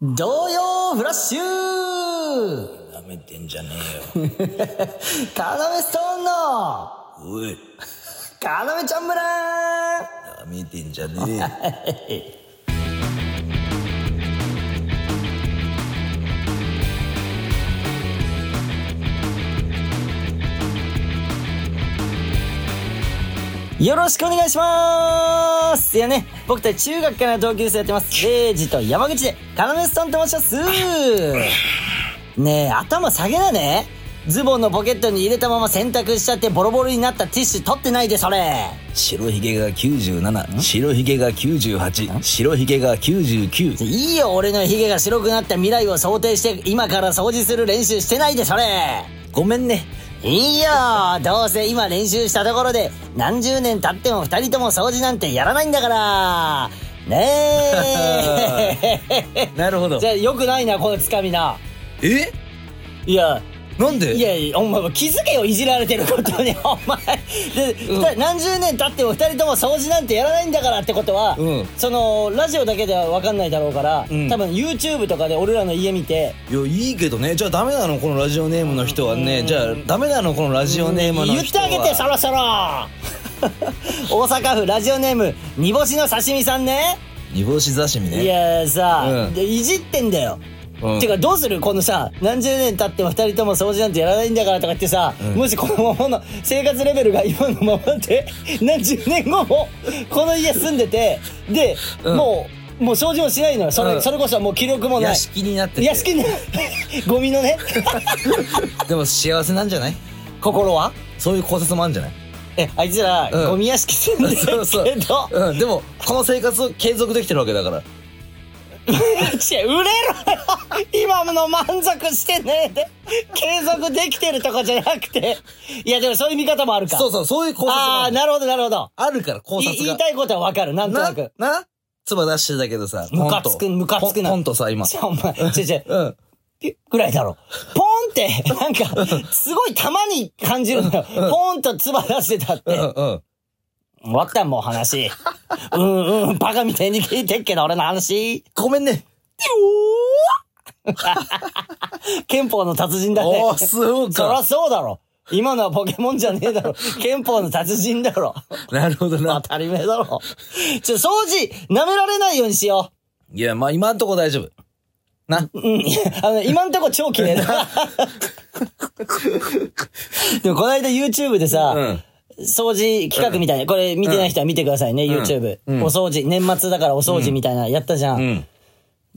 童謡フラッシュなめてんじゃねえよ。カナメストーンの。おい、カナメちゃん村なめてんじゃねえ よ。よろしくお願いしますいやね、僕たち中学からの同級生やってます。レイジと山口で、カナメストーンと申しますねえ、頭下げなねズボンのポケットに入れたまま洗濯しちゃってボロボロになったティッシュ取ってないで、それ白ひげが97、白ひげが98、白ひげが99。いいよ、俺のヒゲが白くなった未来を想定して、今から掃除する練習してないで、それごめんね。いいよどうせ今練習したところで何十年経っても二人とも掃除なんてやらないんだから。ねえ。なるほど。じ。ゃあよくないなこのつかみな。え？いやなんで？いやいやお前気づけよいじられてることに。お前。で、うん。何十年経っても二人とも掃除なんてやらないんだからってことは、うん。そのラジオだけでは分かんないだろうから、うん。多分 YouTube とかで俺らの家見ていや、いいけどね。じゃあダメなのこのラジオネームの人はね。じゃあダメなのこのラジオネームの人は。言ってあげてそろそろ。大阪府ラジオネーム煮干しの刺身さんね。煮干し刺身ね。いやさ、うん。でいじってんだよ、うん。てかどうする？このさ何十年経っても二人とも掃除なんてやらないんだからとか言ってさ、うん。もしこのままの生活レベルが今のままで 何十年後もこの家住んでてで、うん。もうもう掃除もしないのよ。それ,、うん。それこそもう気力もない。屋敷になってて。屋敷に ゴミのね。でも幸せなんじゃない？心は？そういう考察もあるんじゃない？えあいつら、うん。ゴミ屋敷住んでるけど。そうそう。うん。でも、この生活を継続できてるわけだから。売れろよ今の満足してねえで、継続できてるとかじゃなくて。いや、でもそういう見方もあるか。そうそう、そういう考察もああ。なるほど、なるほど。あるから、考察が。い言いたいことはわかる、なんとなく。な、な？唾出してたけどさ、ムカつくムカつくなポンとさ、今。ちょ、お前、ちょちょ、うん。ぐらいだろ。ポンって、なんか、すごいたまに感じるのよ。ポンと唾出してたって。うんうん。終わったもう話。うんうん、バカみたいに聞いてっけど、俺の話。ごめんね。憲法の達人だね。おー、そうそらか。そうだろ。今のはポケモンじゃねえだろ。憲法の達人だろ。なるほど当な。たり前だろ。ちょ、掃除、舐められないようにしよいや、まあ今んとこ大丈夫。な。う。うん。あの、今んとこ超綺麗だ。でも、この間 YouTube でさ、うん。掃除企画みたいな、これ見てない人は見てくださいね、YouTube。うんお掃除、年末だからお掃除みたいな、やったじゃ。うん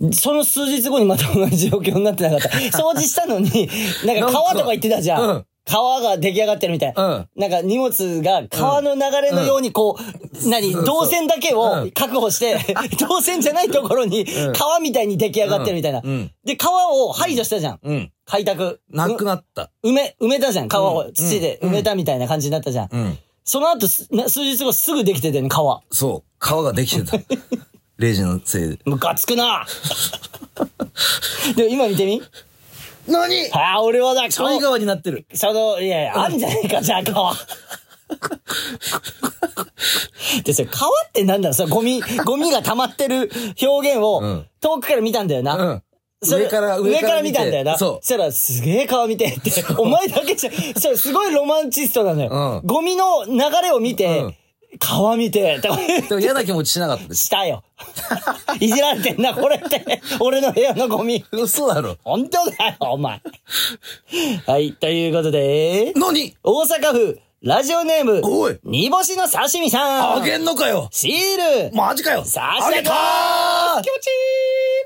ん。その数日後にまた同じ状況になってなかった。掃除したのに、なんか川とか行ってたじゃん。うん川が出来上がってるみたい。うんなんか荷物が川の流れのようにこう、何、そう動線だけを確保して、動線じゃないところにん川みたいに出来上がってるみたいな。うんうんで、川を排除したじゃん。うん。開拓。なくなった。う埋め、埋めたじゃん。川をうん土で埋めたみたいな感じになったじゃん。うん。その後数日後すぐできてたよね、川。そう。川ができてた。レイジのせいで。ムカつくな でも今見てみ？何？ああ、俺はだ、ちょい川になってる。その、いやいや、あんじゃねえか、じゃあ川。で、それ川ってなんだろう？そのゴミ、ゴミが溜まってる表現をうん遠くから見たんだよな。うん。それ上から、上から見たんだよな。そう。したら、すげえ川見てって。お前だけじゃ、それすごいロマンチストなのよ。うんゴミの流れを見て、うん川見て、とかでも嫌な気持ちしなかったです。したよ。いじられてんな、これって。俺の部屋のゴミ。嘘だろ。本当だよ、お前。はい、ということで、何？大阪府、ラジオネーム、おい煮干しの刺身さん。あげんのかよシール、マジかよ差し上げたた気持ちいい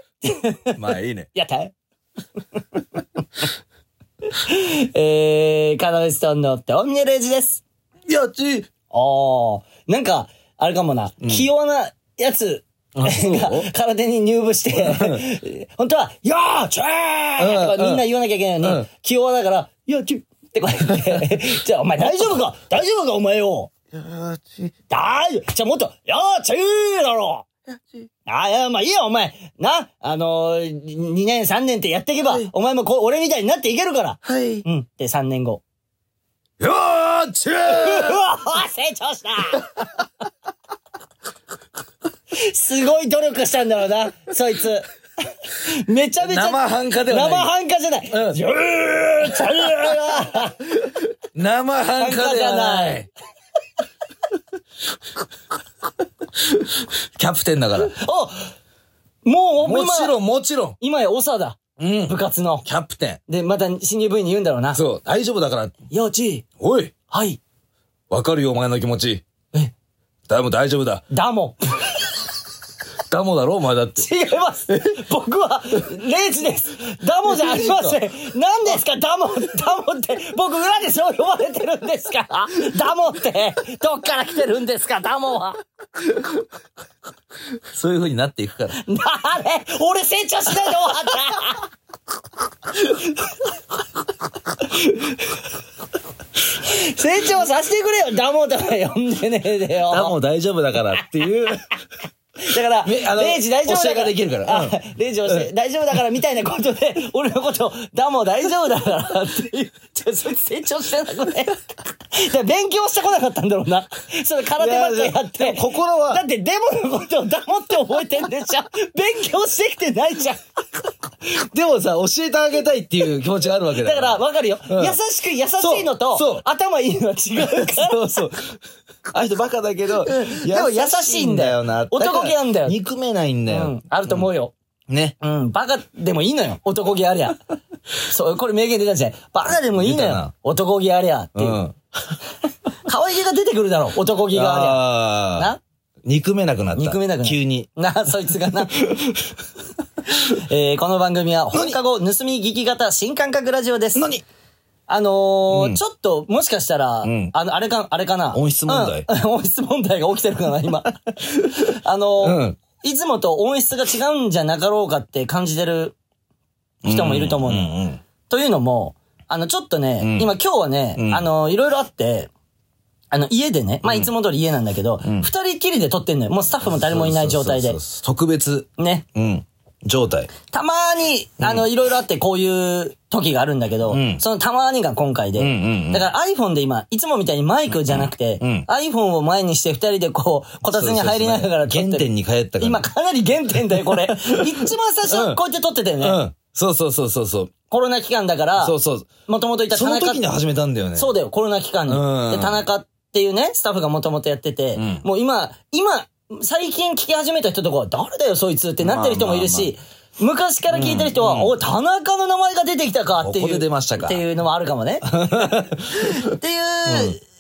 ー まあいいね。やった えー、カナメストーンのトンネルエジです。やっちあー、なんか、あれかもな、器用なやつ。がそう？体に入部して、本当は、よーちょーとかみんな言わなきゃいけないのに、うん。器用だから、よーちゅってこうやって、じゃあお前大丈夫か？大丈夫かお前よやっち大丈夫。じゃあもっと、よーちゅーだろあ、いや、まあいいよ、お前。な、あのー、2年3年ってやっていけば、はいお前もこう、俺みたいになっていけるから。はい。うん。で、3年後。よっちうわ成長したすごい努力したんだろうな、そいつ。めちゃめちゃ。生半可ではない生半可じゃない。うんジューチャリラ生半可ではな半可じゃないい。キャプテンだから。おもう、もちろん。ん、もちろん。今や長だ。うん部。活の。キャプテで、また新入部員に言うんだろうな。ン。そう、大丈夫だから。よち、おいはい。わかるよ、お前の気持ち。え、だ、もう大丈夫だ。だも。ダモだろ、お前だって。違います。僕は、レイジです。ダモじゃありません。何ですか、ダモ、ダモって、僕裏でそう呼ばれてるんですか？ら。ダモって、どっから来てるんですか、ダモは。そういう風になっていくから。なれ俺成長しないで終わった成長させてくれよダモとか呼んでねえでよ。ダモ大丈夫だからっていう。だから、めあのレイジ大丈夫だから。できるからうんあレイジ教え、大丈夫だからみたいなことで、俺のこと、ダモ大丈夫だからっていう。じゃあそいつ成長してなくね。勉強してこなかったんだろうな。それ空手ばっかりやって。心はだってデモのことをダモって覚えてんでしょ。勉強してきてないじゃん。でもさ、教えてあげたいっていう気持ちがあるわけだだから、わかるよ。うん優しく優しいのと、頭いいのは違うから。そうそう。あの人バカだけど、でも優しいんだよな。男気なんだよ憎めないんだよ。うん、あると思うよ。ね。うん、バカでもいいのよ。男気ありゃ。そう、これ名言出たじゃん。バカでもいいのよ。男気ありゃっていうう。ん。可愛げが出てくるだろ。男気がありゃ。な？憎めなくなった。憎めなくなる急に。な、そいつがな。えーこの番組は放課後盗み聞き型新感覚ラジオです。何？あのーうんちょっと、もしかしたら、んあの、あれか、あれかな？音質問題うん 音質問題が起きてるかな、今。あのーうんいつもと音質が違うんじゃなかろうかって感じてる人もいると思うの。んんというのも、あの、ちょっとね、ん今今日はね、うんあの、いろいろあって、あの、家でね、まあ、いつも通り家なんだけど、二、人きりで撮ってんのよ。もうスタッフも誰もいない状態でそう。そうそう特別、ね。うん。状態。たまに、あの、いろいろあってこういう時があるんだけど、うんそのたまにが今回で。うんうんうんだから iPhone で今、いつもみたいにマイクじゃなくて、うん iPhone を前にして二人でこう、こたつに入りながら撮ってる原点に帰ったから。今かなり原点だよ、これ。一番最初、こうやって撮ってたよね。うん。そうそうそうそうそう。コロナ期間だから、そうそう。もともといたそ田中の時に始めたんだよね。そうだよ、コロナ期間に。うんで、田中っていうね、スタッフがもともとやってて、んもう今、今、最近聞き始めた人とかは、誰だよ、そいつってなってる人もいるし、昔から聞いてる人は、お、田中の名前が出てきたかっていう。ここで出ましたかっていうのもあるかもね。っていう、えー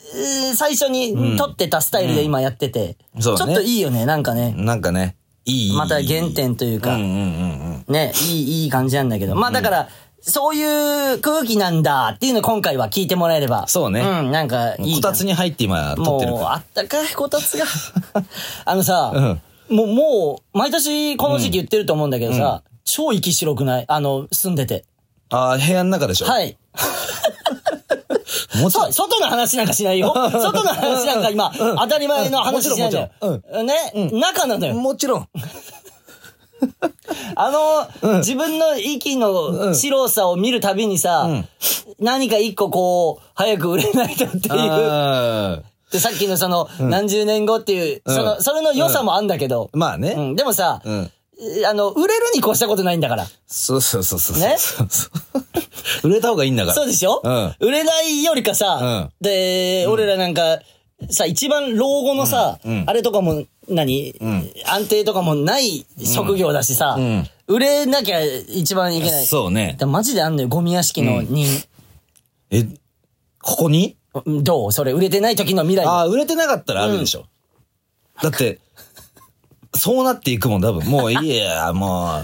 最初に撮ってたスタイルで今やってて、ちょっといいよね、なんかね。なんかね、いい。また原点というか。ね、いい、いい感じなんだけど。まあだから、そういう空気なんだっていうのを今回は聞いてもらえれば。そうねうん、なんかいい。こたつに入って今撮ってるもう、かあったかいこたつが。あのさ、うんもう、もう、毎年この時期言ってると思うんだけどさ、超息白くない？あの、住んでて。ら。ああ、部屋の中でしょ？はい。もちろんそ、外の話なんかしないよ。外の話なんか今、当たり前の話しないんだよ。ね、中なのよ。もちろん。あの、自分の息の白さを見るたびにさ、何か一個こう、早く売れないとっていう。あで、さっきのその、何十年後っていう、その、それの良さもあんだけど、ーまあね。うん、でもさ、うん。あの、売れるに越したことないんだから。そうそうそうそう。ねそう。そう 売れた方がいいんだから。そうでしょ、うん。売れないよりかさ、で、俺らなんか、さ、一番老後のさ、うん。うん。あれとかも、何、安定とかもない職業だしさ、ん売れなきゃ一番いけない。そうね。でマジであんのよ、ゴミ屋敷の人。え、ここに？どう？それ、売れてない時の未来。ああ、売れてなかったらあるでしょ。だって、そうなっていくもん、多分。もういいや、も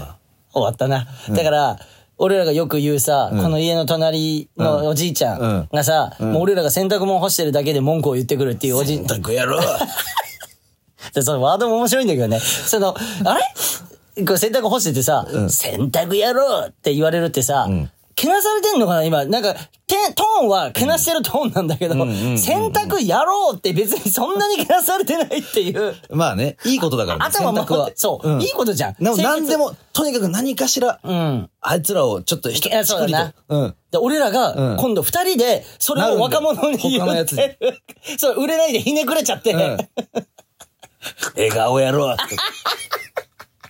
終わったな。だから、俺らがよく言うさ、この家の隣のおじいちゃんがさ、もう俺らが洗濯物干してるだけで文句を言ってくるっていうおじい、う。たくやろう。でそのワードも面白いんだけどね。その、あれ？こう洗濯干しててさ、洗濯やろうって言われるってさ、けなされてんのかな？今。なんか、てトーンはけなしてるトーンなんだけど、洗濯やろうって別にそんなにけなされてないっていう。まあね、いいことだからね。頭選択は守って、そう、んいいことじゃん。でも清潔何で。も、とにかく何かしら、うん。あいつらをちょっと一いやそうだなと。うん。で、俺らが、うん今度二人で、それを若者に言ってる。そう、売れないでひねくれちゃって。うん笑顔やろ。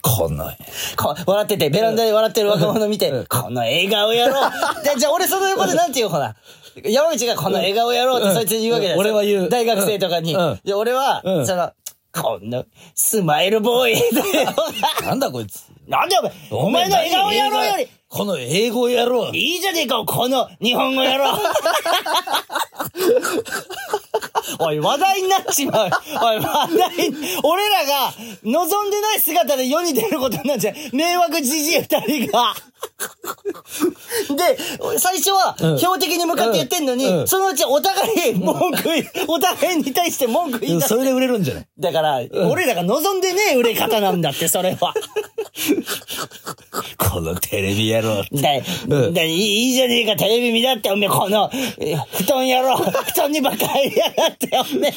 この、こ笑ってて、ベランダで笑ってる若者見て、この笑顔やろう。で、じゃあ俺その横でなんて言うほら。山口がこの笑顔やろうってそいつに言うわけだよ。俺は言う大学生とかに。うんうんで、俺は、うんその、この、スマイルボーイ。なんだこいつ。なんでお前、お前の笑顔やろうより、この英語野郎。いいじゃねえか、この日本語やろう。おい、話題になっちまう。おい、話題に、俺らが望んでない姿で世に出ることになっちゃう。迷惑じじい二人が。で、最初はうん標的に向かって言ってんのに、うんそのうちお互い文句言い、お互いに対して文句言い出すそ。れで売れるんじゃない？だから、俺らが望んでねえ売れ方なんだって、それは。このテレビ野郎。だ、うんだいいじゃねえか、テレビ見だって、おめえ、この、え布団やろう、布団にばっかりやがって、ったよね。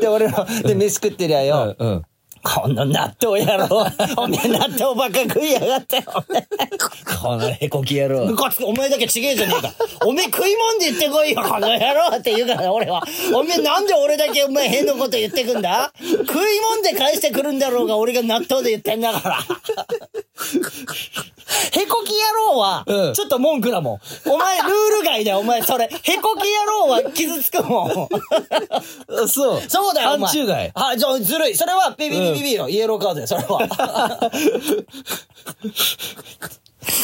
で、俺ら、で、飯食ってりゃよ、うんうん。この納豆やろう、おめえ納豆ばっか食いやがって。このへこき野郎。ムカつく、お前だけちげえじゃねえか。おめえ食いもんで言ってこいよ、この野郎って言うから、俺は。おめえなんで俺だけお前変なこと言ってくんだ？食いもんで返してくるんだろうが、俺が納豆で言ってんだから。へこき野郎はう、んちょっと文句だもん。お前、ルール外だよ、お前、それ。へこき野郎は傷つくもん。そう。そうだよ、お前。範疇外。はい、じゃあ、ずるい。それは、ビビビビビよ。イエローカードよ、それは。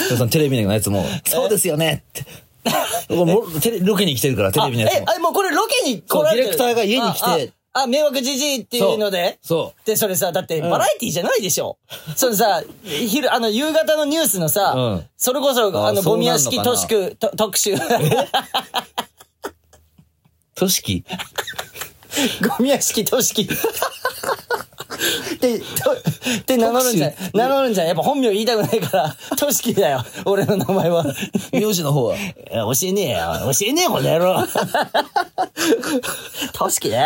そのテレビのやつも、そうですよねって。もうテレロケに来てるから、テレビのやつも、。あえあ、もうこれロケに来られてるディレクターが家に来てあ、迷惑じじいっていうので？そで、それさ、だってバラエティじゃないでしょ？それさ、昼、あの、夕方のニュースのさ、うんそれこそ、あの、ゴミ屋敷都市区と特集。としき ゴミ屋敷都市区。で、と、で名乗るんじゃん。名乗るんじゃん。やっぱ本名言いたくないから、都市だよ。俺の名前は。名字の方は？教えねえよ。教えねえよ、この野郎。トシキだよ。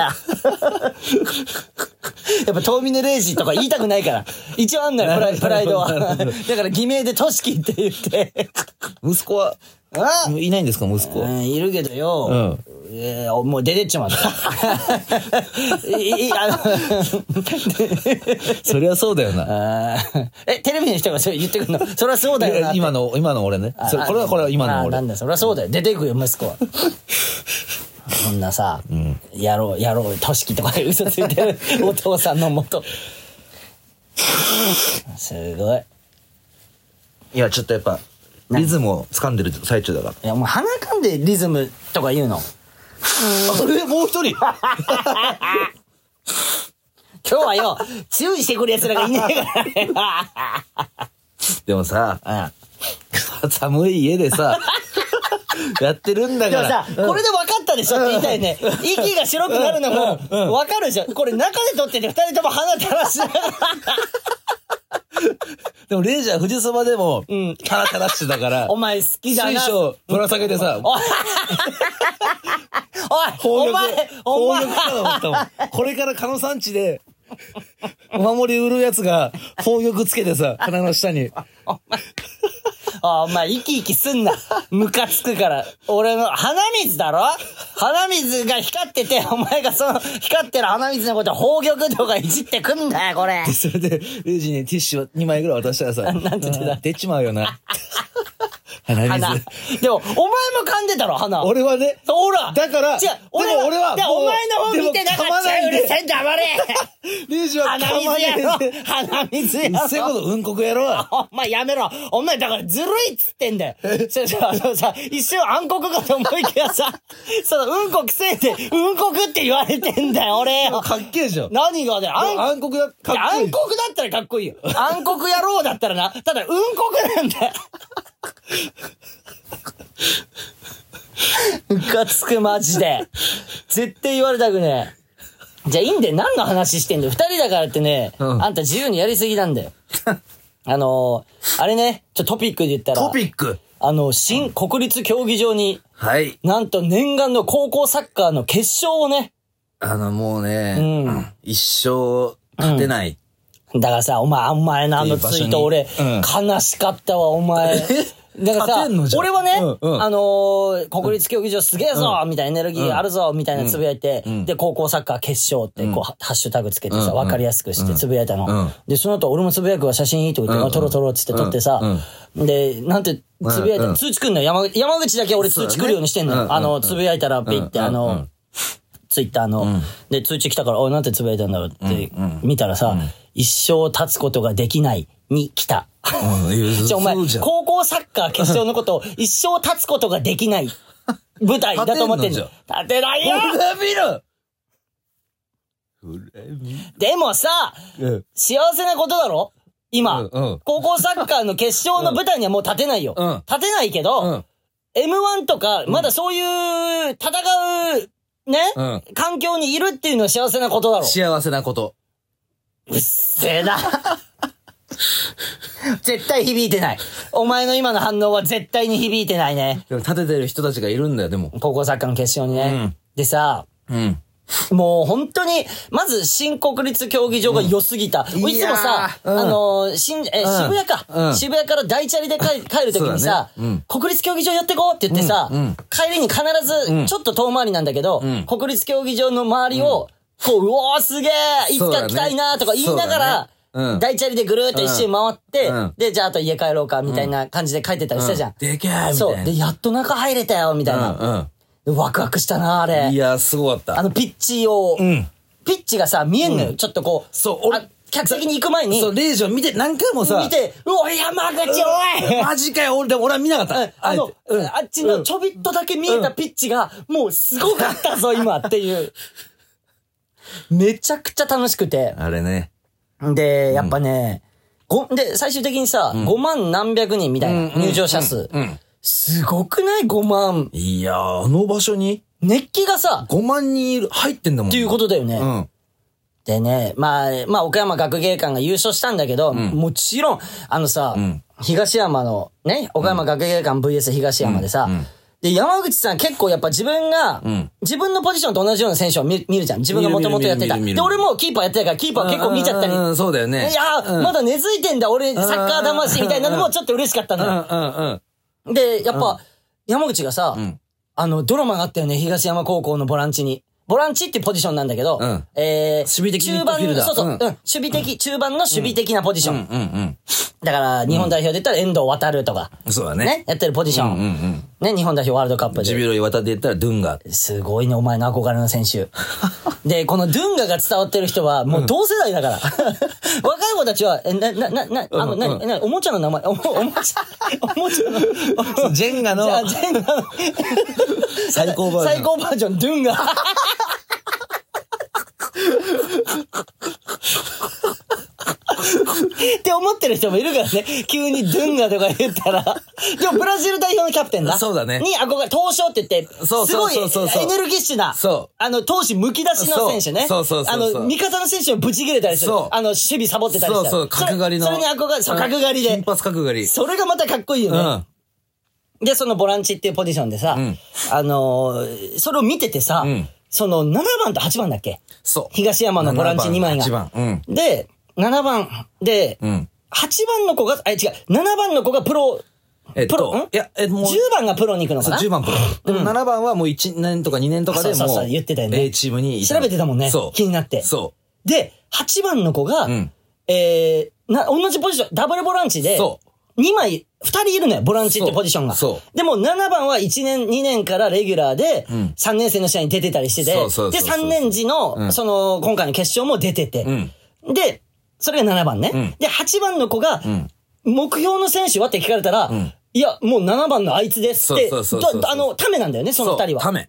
やっぱ、遠峰レイジとか言いたくないから。一応あんのよ、プライプライドは。だから、偽名でトシキって言って。息子は、あいないんですか、息子。うん、いるけどよ。うんえーもう出てっちまった。いいあのそりゃそうだよな。え、テレビの人がそれ言ってくるの？そりゃそうだよな。今の、今の俺ね。それこれはこれは今の俺。あなんだ、そりゃそうだよ。出ていくよ、息子は。そんなさ、やろう、やろう、としきとかで嘘ついてるお父さんのもと。すごい。いや、ちょっとやっぱ、リズムを掴んでる最中だから。いや、もう鼻かんでリズムとか言うの。それもう一人 今日はよ、注意してくる奴らがいねえからね。でもさ、うん寒い家でさ、やってるんだかでもさら。、これで分かったでしょ？って言いたいね。息が白くなるのもうんうん分かるでしょ。これ中で撮ってて二人とも鼻垂らしながら。でもレイジャー富士そばでも、ん腹垂らしてたから、お前好きだな。水晶ぶら下げてさ、おい お前お前。これから鹿野山地で、お守り売るやつが、宝玉つけてさ、鼻の下に。あお前、生き生きすんな。ムカつくから。俺の、鼻水だろ？鼻水が光ってて、お前がその、光ってる鼻水のこと、宝玉とかいじってくんだよ、これで、。それで、レイジにティッシュ2枚ぐらい渡したらさ、なんて言ってた？出ちまうよな。鼻鼻水。。でも、お前も噛んでたろ、鼻。俺はね、ほらだから違う、でも俺はで、お前の方見てなかったよ。うでるせえ黙れレイジは鼻水やろ。鼻水やろうっせえこと、うんこくやろう。お前やめろお前だからずるいっつってんだよそうそうあのさ、一瞬暗黒かと思いきやさ、そのうんこくせえで、うんこくって言われてんだよ、俺よ。かっけえじゃん。何がだよ、暗暗黒だ、暗黒だったらかっこいいよ。暗黒野郎だったらな、ただ、うんこくなんだよ。ムカつくマジで。絶対言われたくねえ。じゃあいいんだよ。何の話してんだよ。二人だからってね、うんあんた自由にやりすぎなんだよ。あのー、あれね、ちょ、トピックで言ったら、トピック。あの、新国立競技場に、はい。なんと念願の高校サッカーの決勝をね、あの、もうね、うん一生勝てない。だからさ、お前、お前のあのツイート俺、悲しかったわ、お前。だからさ俺はね、うんうん。あのー国立競技場すげえぞ、みたいなエネルギーあるぞ、みたいなつぶやいて、で、高校サッカー決勝って、こう、ハッシュタグつけてさ、うん。うん。わかりやすくしてつぶやいたの。うん。で、その後、俺もつぶやくわ、写真いいとか言って、うん。あ撮ろう撮ろうっつって撮ってさ、で、なんて、つぶやいたうん。うん。通知来んのよ。山山口だけ俺通知来るようにしてんのよ。あの、つぶやいたら、ピッて、あのうん。うんうん、ツイッターの、で、通知来たから、おい、なんてつぶやいたんだろうって見たらさ、一生立つことができないに来た。うんいやじゃあお前高校サッカー決勝のことを一生立つことができない。舞台 だと思ってんの。立立てないよ。でもさ、ろ幸せなことだろ？今、高校サッカーの決勝の舞台にはもう立てないよ。うん。立てないけど、うん。M1 とか、まだそういう戦う、ね、うん。環境にいるっていうのは幸せなことだろ。幸せなこと。うっせえな。絶対響いてない。お前の今の反応は絶対に響いてないね。でも立ててる人たちがいるんだよ、でも。高校サッカーの決勝にね。うんでさ、うん。もう本当に、まず新国立競技場が良すぎた。うんいつもさ、うんあのー、新、え、うん渋谷か、うん渋谷から大チャリで帰帰るときにさ、ねうん国立競技場寄ってこうって言ってさ、うんうん帰りに必ず、ちょっと遠回りなんだけど、ん国立競技場の周りを、こう、うおーすげえいつか来たいなとか言いながら、そうん大チャリでぐるーっと一周回って、うんで、じゃああと家帰ろうか、みたいな感じで帰ってたりしたじゃん。でけえみたいな。そう。で、やっと中入れたよ、みたいな。うんでワクワクしたな、あうん。れい。や、すごかった。あのピッチを、んピッチがさ、見えんのよ。ちょっとこう。そう俺あ客席に行く前に、そう、レイジを見て、何回もさ、見て、うお、山口おいマジかよ、俺、でも俺は見なかった。あの、うんあっちのちょびっとだけ見えたピッチが、もうすごかったぞ、今っていう。めちゃくちゃ楽しくて。あれね。で、やっぱね、ごで、最終的にさ、5万何百人みたいな入場者数。うん。すごくない ?5 万。いやー、あの場所に？熱気がさ、5万人いる、入ってんだもん。っていうことだよね。うん。でね、まあ、まあ、岡山学芸館が優勝したんだけど、もちろん、あのさ、ん東山の、ね、岡山学芸館 VS 東山でさ、で、山口さん結構やっぱ自分が、ん自分のポジションと同じような選手を見見るじゃん。自分がもともとやってた。で、俺もキーパーやってたから、キーパー結構見ちゃったり。うんうん、そうだよね。いやー、まだ根付いてんだ、俺、サッカー魂みたいなのもちょっと嬉しかったのよ。うんうんうん。で、やっぱ、山口がさ、んあの、ドラマがあったよね、東山高校のボランチに。ボランチっていうポジションなんだけど、うんえー、守備的ミッ中盤ドフィルダーそうそう、うんうん、守備的、中盤の守備的なポジション。うんうんだから、日本代表で言ったら遠藤航とか、うん。そうだねね。やってるポジション。うんうん。ね、日本代表ワールドカップで。ジビロ岩田で言ったらドゥンガ。すごいね、お前の憧れの選手。で、このドゥンガが伝わってる人は、もう同世代だから。若い子たちは、え、な、な、な、な、あの、な、な、おもちゃの名前、おも、おもちゃ、おもちゃの、ジェンガのじゃあジェンガの、最高バージョン。最高バージョン、ドゥンガ。って思ってる人もいるからね。急にドゥンガとか言ったら。でもブラジル代表のキャプテンだ。そうだねに憧れ、東証って言って、そうそうそうそうすごいエネルギッシュな。そうあの、投手剥き出しの選手ね。そうそうそうあの、味方の選手をブチ切れたりする。そうあの、守備サボってたりしたらそうそう、角刈りの。それに憧れ、そう、角刈りで金。髪角刈り。それがまたかっこいいよね。うん。で、そのボランチっていうポジションでさ、んあのーそれを見ててさ、んその7番と8番だっけ？そう。東山のボランチ2枚が。8番。うん。で、7番で、うん。8番の子が、あ、違う、7番の子がプロ、えっプロいや、え、もう。10番がプロに行くのかそう、な10番プロ。でも7番はもう1年とか2年とかでもそうそうそう言ってたよね A チームにい調べてたもんねそう。気になってそで、8番の子が、んえー、な、同じポジション、ダブルボランチう。で、そ2枚、2人いるのよ、ボランチってポジションが。そうそうでも7番は1年、2年からレギュラーで、3年生の試合に出てたりしてて、そうそうで、そうそう3年時の、その、今回の決勝も出てて、んで、それが7番ね。んで、8番の子が、目標の選手はって聞かれたら、いや、もう7番のあいつですって、そうそうそうそうどあの、ためなんだよね、う。その2人は。ため。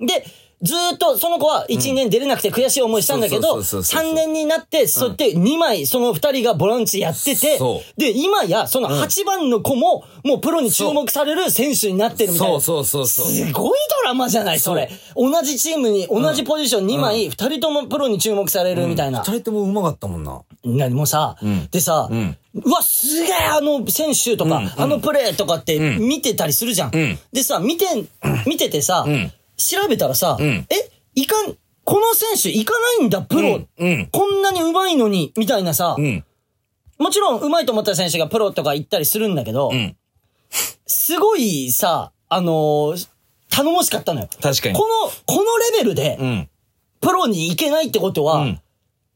で、ずーっとその子は1年出れなくて悔しい思いしたんだけど、そうそうそうそう3年になって、そうやって2枚その2人がボランチやっててそ、で、今やその8番の子ももうプロに注目される選手になってるみたいな。そう。そうそう。すごいドラマじゃないそれ。同じチームに、同じポジション2枚、2人ともプロに注目されるみたいな。二人ともうまかったもんな。なもうさ、でさ、うわ、すげえあの選手とか、あのプレーとかって見てたりするじゃん。でさ、見て、見ててさ、調べたらさ、え、いかん、この選手行かないんだ、プロ。うんうんこんなに上手いのに、みたいなさ、んもちろん上手いと思った選手がプロとか行ったりするんだけど、んすごいさ、あのー頼もしかったのよ。確かに。この、このレベルでう、ん。プロに行けないってことは、うん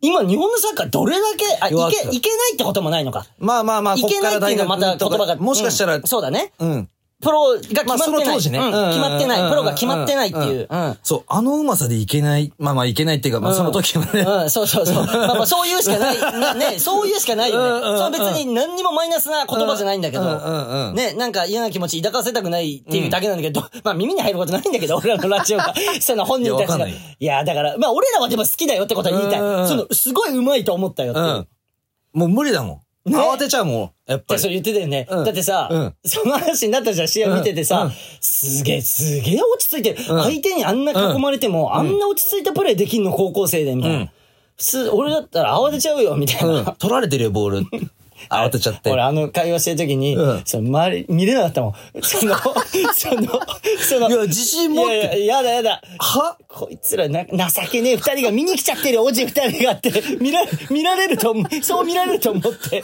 今日本のサッカーどれだけ、あ、いけ、いけないってこともないのか。まあまあまあ、いけないっていうのはまた言葉が。もしかしたらうん、そうだね。うん。プロが決まってない。まあその当時ねうんうん決まってない。うんプロが決まってないっていう。うん。そう、あのうまさでいけない。まあまあいけないっていうか、まあその時はね。うん、そうそうそう。まあまあそういうしかない。なね、そういうしかないよね。そう別に何にもマイナスな言葉じゃないんだけど。ね、なんか嫌な気持ち抱かせたくないっていうだけなんだけど、まあ耳に入ることないんだけど、俺らのラジオが。その本人たちが。いやだから、まあ俺らはでも好きだよってことは言いたい。その、すごいうまいと思ったよって。もう無理だもん。ね慌てちゃうもん。やっぱり。それ言ってたよね。うんだってさ、うんその話になったじゃん、試合見ててさ、うんうんすげえ、すげえ落ち着いてる、うん相手にあんな囲まれても、あんな落ち着いたプレーできんの高校生で、みたいな。うん普通、俺だったら慌てちゃうよ、みたいな。うん。取られてるよ、ボール。慌てちゃって。俺あの会話してる時に、うんその周り見れなかったもん。その、その、その、いや自信持っていやいや、やだやだ。は？こいつらな、情けねえ二人が見に来ちゃってるおじ二人がって、見ら、見られると思う、そう見られると思って。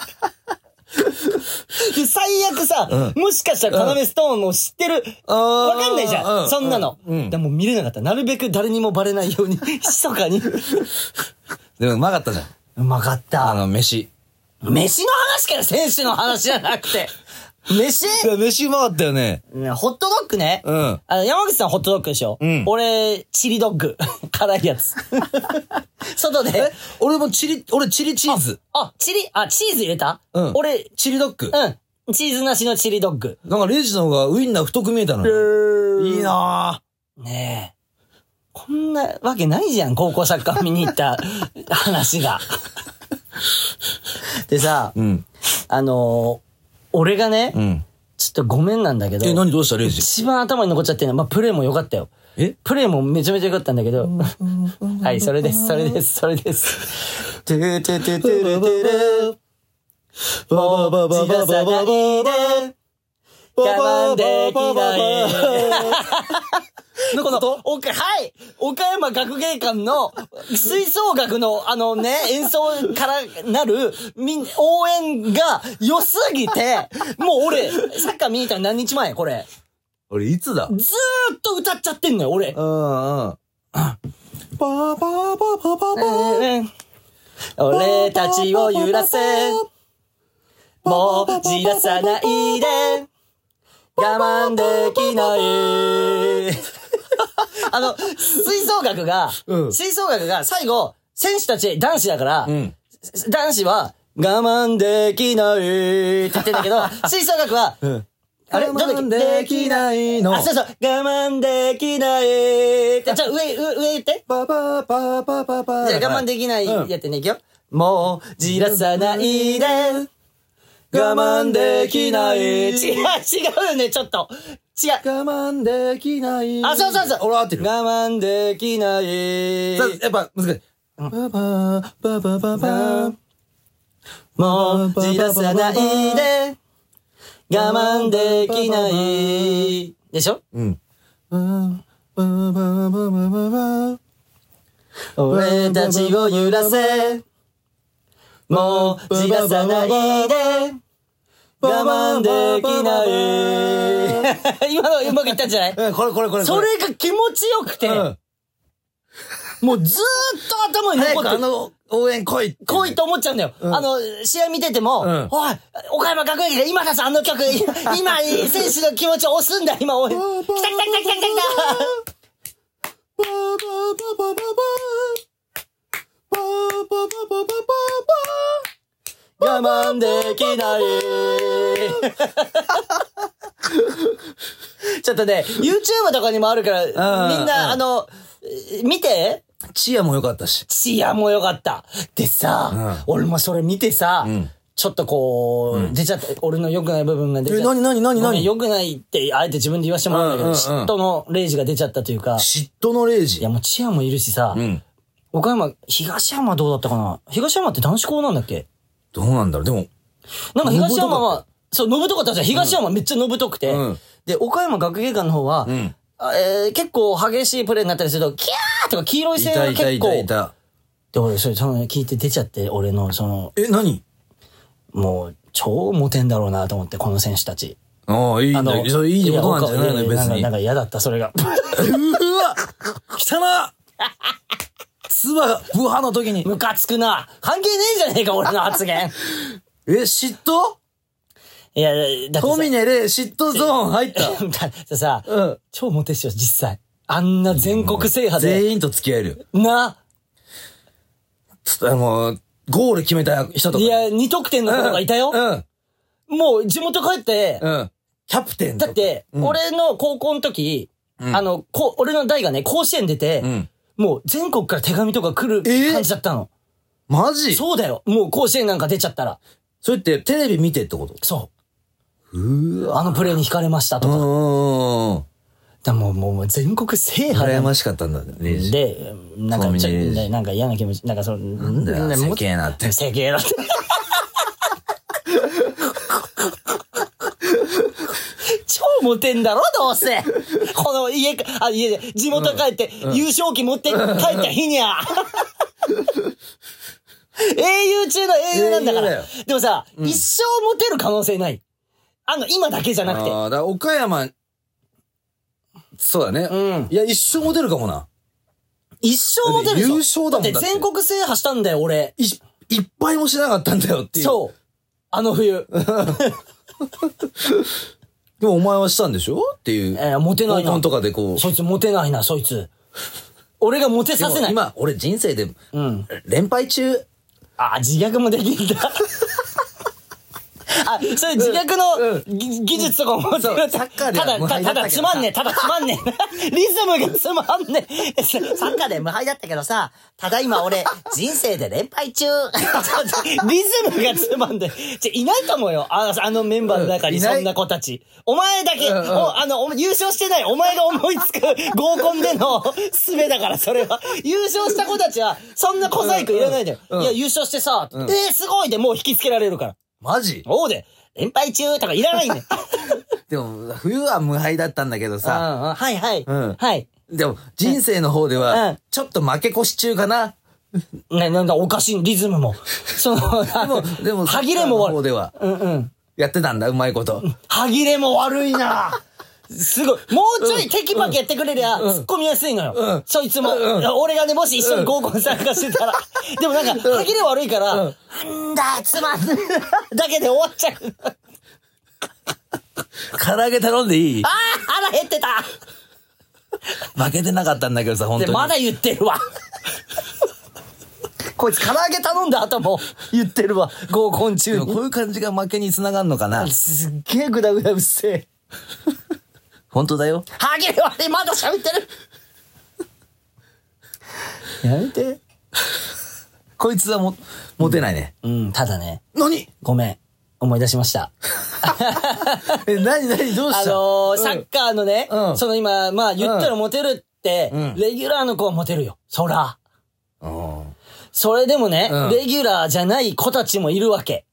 で、最悪さ、もしかしたら要ストーンも知ってる、あーわかんないじゃん、うんそんなの。うんでも見れなかった。なるべく誰にもバレないように、密かに。でもうまかったじゃん。うまかった。あの、飯。飯の話から選手の話じゃなくて。飯？いや、飯うまかったよね。ねホットドッグね。うんあの、山口さんホットドッグでしょ？うん俺、チリドッグ。辛いやつ。外でえ？俺もチリ、俺チリチーズ。あ、チリ、あ、チーズ入れた？うん俺、チリドッグ。うん。チーズなしのチリドッグ。なんかレジの方がウインナー太く見えたのよ。いいなねえ。こんなわけないじゃん、高校サッカー見に行った話が。でさ、ぁ。うん。あのー俺がね、うん。ちょっとごめんなんだけど、え、何どうしたレジ？一番頭に残っちゃってるのは、まあ、プレーも良かったよ。え？プレーもめちゃめちゃ良かったんだけど、はい、それです、それです、それです。トゥトゥトゥトゥルトゥル。もう、じらさないで、我慢できない。この、おか、はい岡山学芸館の吹奏楽のあのね、演奏からなる、みん、応援が良すぎて、もう俺、サッカー見に行ったの何日前これ。俺いつだ？ずーっと歌っちゃってんのよ、俺。うんうん。パーパーパーパーパーパー。俺たちを揺らせ、もうじらさないで、我慢できない。あの、吹奏楽が、うん吹奏楽が最後、選手たち男子だから、うん。男子は、我慢できないって言ってんだけど、吹奏楽は、うん。あれ？我慢できないの。あ、そうそう、我慢できないって、ちょ、上、上、上言って。パパパーパーパーパー。じゃあ我慢できないうんやってね、いくよ。もう、じらさないで、我慢できない。違う、違うよね、ちょっと。違う。我慢できない。あ、そうそうそう。俺合ってる。我慢できない。さやっぱ、難しい。パパーパパパパー。もう、じらさないで、我慢できない。でしょ？うん。俺たちを揺らせ。もう、じらさないで、我慢できない。今のうまくいったんじゃない？うん、これこれこれ。それが気持ちよくて、うん。もうずーっと頭に早残ってあの応援来い。来いと思っちゃうんだよ。あの、試合見てても、うんおい、岡山学園で今だぞ、あの曲、今、選手の気持ちを押すんだ、今、おい。来た来た来た来た来パーパーパーパーパーパー。パーパーパーパーパーパーパー。た我慢できない。ちょっとね、YouTube とかにもあるから、みんうん。な、あの、見て。チアも良かったし。チアもよかった。でさ、俺もそれ見てさ、ん。ちょっとこう、出ちゃった、俺の良くない部分が出ちゃえ、った。なになになになに良くないって、あえて自分で言わせてもらうんだけど、嫉妬のレイジが出ちゃったというか、嫉妬のレイジ。いや。もうチアもいるしさ、うん。岡山、東山どうだったかな？東山って男子校なんだっけ？どうなんだろう。でも、なんか東山は、そう、のぶとかったじゃん。東山めっちゃのぶとくて、うん。で、岡山学芸館の方は、ん。あえー結構激しいプレーになったりすると、キャーとか黄色いい線がたいたい結構、た。いた。で、俺、それ、その聞いて出ちゃって、俺の、その、え、何？もう、超モテんだろうなと思って、この選手たち。ああ、いいんだのそれいいことなんじゃないの？や別に。なんか嫌だった、それが。うわ汚な唾が、ブハの時に。ムカつくな。関係ねえじゃねえか、俺の発言。え、嫉妬？いや、だってさトミネで嫉妬ゾーン入った。ださ、うん。超モテっしょ、実際。あんな全国制覇で。全員と付き合えるよ。な。つあの、ゴール決めた人とか。いや、2得点の子がいたよ。うん。もう地元帰って、うん。キャプテンとかだって、うん俺の高校の時、うんあの、こ俺の代がね、甲子園出て、うん。もう全国から手紙とか来るえー？感じだったの。マジ？そそうだよ。もう甲子園なんか出ちゃったら。れってテレビ見てってこと？そう。うわ。あのプレーに惹かれましたとか。うんうんもう、もうもう全国制覇だ羨ましかったんだね。で、なんかちょ、コンビニねなんか嫌な気持ち、なんかその、ななんだよ、世間なって。整形だって。超モテんだろ、どうせ。この家か、あ、家で、地元帰って、優勝旗持って帰った日にゃ。英雄中の英雄なんだから英雄だよ。でもさ、一生モテる可能性ない。あの、今だけじゃなくて。ああ、だから岡山、そうだね。うんいや、一生モテるかもな。一生モテるでしょ優勝だもんだって全国制覇したんだよ、俺。い、いっぱいもしなかったんだよっていう。そう。あの冬。でもお前はしたんでしょ？っていう。えーモテないな合コンとかでこう。そいつモテないな、そいつ。俺がモテさせない。今、俺人生で、うん。連敗中。あ、自虐もできるんだ。あ、それ自虐のぎ技術とかも持ってるサッカーではただ、無たただ敗だったけどさつまんねえ、ただつまんねえ。リズムがつまんねえ。サッカーで無敗だったけどさ、ただ今俺、人生で連敗中。リズムがつまんねえ。じゃ、いないと思うよ。ああのメンバーの中にうんいないそんな子たち。お前だけ、うんうんおあの、お優勝してない。お前が思いつく合コンでのすべだから、それは。優勝した子たちは、そんな小細工いらないんだよ。うんうんいや、優勝してさ、んえー、すごいでもう引きつけられるから。マジ？おうで、連敗中とかいらないんだよ。でも、冬は無敗だったんだけどさ。うんうんはいはい。うんはい。でも、人生の方でうんは、ちょっと負け越し中かな？ね、なんだ、おかしい、リズムも。その、ででも、でも、歯切れもサッカーの方悪い。では、うんうん。やってたんだ、うまいこと。歯切れも悪いな。すごい。もうちょいテキパキやってくれりゃ、突っ込みやすいのよ。うんそいつも、うん俺がね、もし一緒に合コン参加してたら。でもなんか、歯切れ悪いから、なんだ、つまん だけで終わっちゃう。唐揚げ頼んでいい？ああ腹減ってた負けてなかったんだけどさ、本当で、に。まだ言ってるわ。こいつ唐揚げ頼んだ後も言ってるわ。合コン中に。こういう感じが負けにつながんのかなすっげえグダグダうっせえ。本当だよ。歯切れ悪い、まだ喋ってる。やめて。こいつはも、モテないね。うん、ただね、何？ごめん。思い出しました。え、何何？どうした？あのー、サッカーのね、うんその今、まあ言ったらモテるって、うんレギュラーの子はモテるよ。そら。うんそれでもね、うんレギュラーじゃない子たちもいるわけ。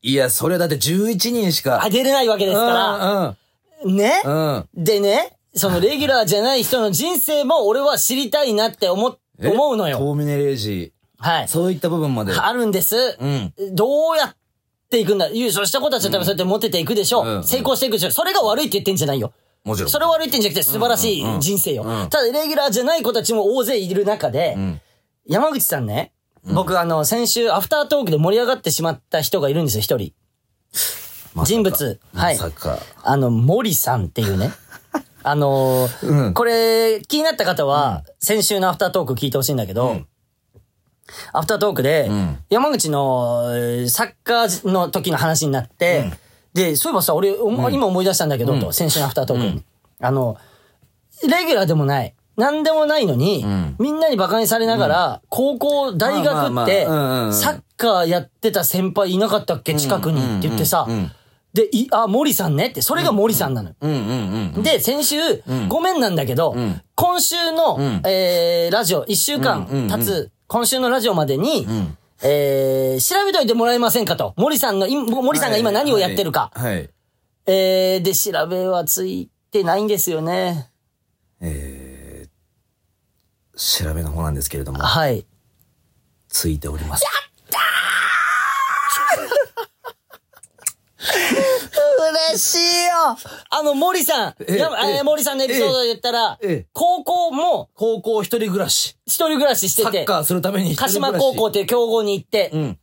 いや、それだって11人しか。あ、出れないわけですかうんうん。うん。でね、そのレギュラーじゃない人の人生も俺は知りたいなって思思うのよ。トーミネレージ。はい。そういった部分まで。あるんです。うん。どうやっていくんだ？優勝した子たちは多分そうやってモテていくでしょう。うん成功していくでしょう。それが悪いって言ってんじゃないよ。もちろん。それ悪いって言うんじゃなくて素晴らしい人生よ。ただ、レギュラーじゃない子たちも大勢いる中で、うん。山口さんね、僕あの、先週アフタートークで盛り上がってしまった人がいるんですよ、一人。人物。はい。あの、森さんっていうね。あのーうん。これ、気になった方は、先週のアフタートーク聞いてほしいんだけど、うん。アフタートークで、ん。山口のえーサッカーの時の話になって、で、そういえばさ、俺、お今思い出したんだけど、と、先週のアフタートークに。あの、レギュラーでもない。なんでもないのに、ん。みんなに馬鹿にされながら、高校、大学って、サッカーやってた先輩いなかったっけ近くにって言ってさ、うんうんうんで、い、あ、森さんねって、それが森さんなのよ。うんうんうん。で、先週、ごめんなんだけど、ん今週の、んえー、ラジオ、一週間経つ、今週のラジオまでに、んえー、調べといてもらえませんかと。森さんの、今森さんが今何をやってるか。はい。はい。えー、で、調べはついてないんですよね。えー、調べの方なんですけれども、はい。ついております。嬉しいよあの、森さん。ええ森さんのエピソードで言ったらええ、高校も高校一人暮らし。一人暮らししてて、サッカーするために鹿。島高校っていう強豪に行って、うん。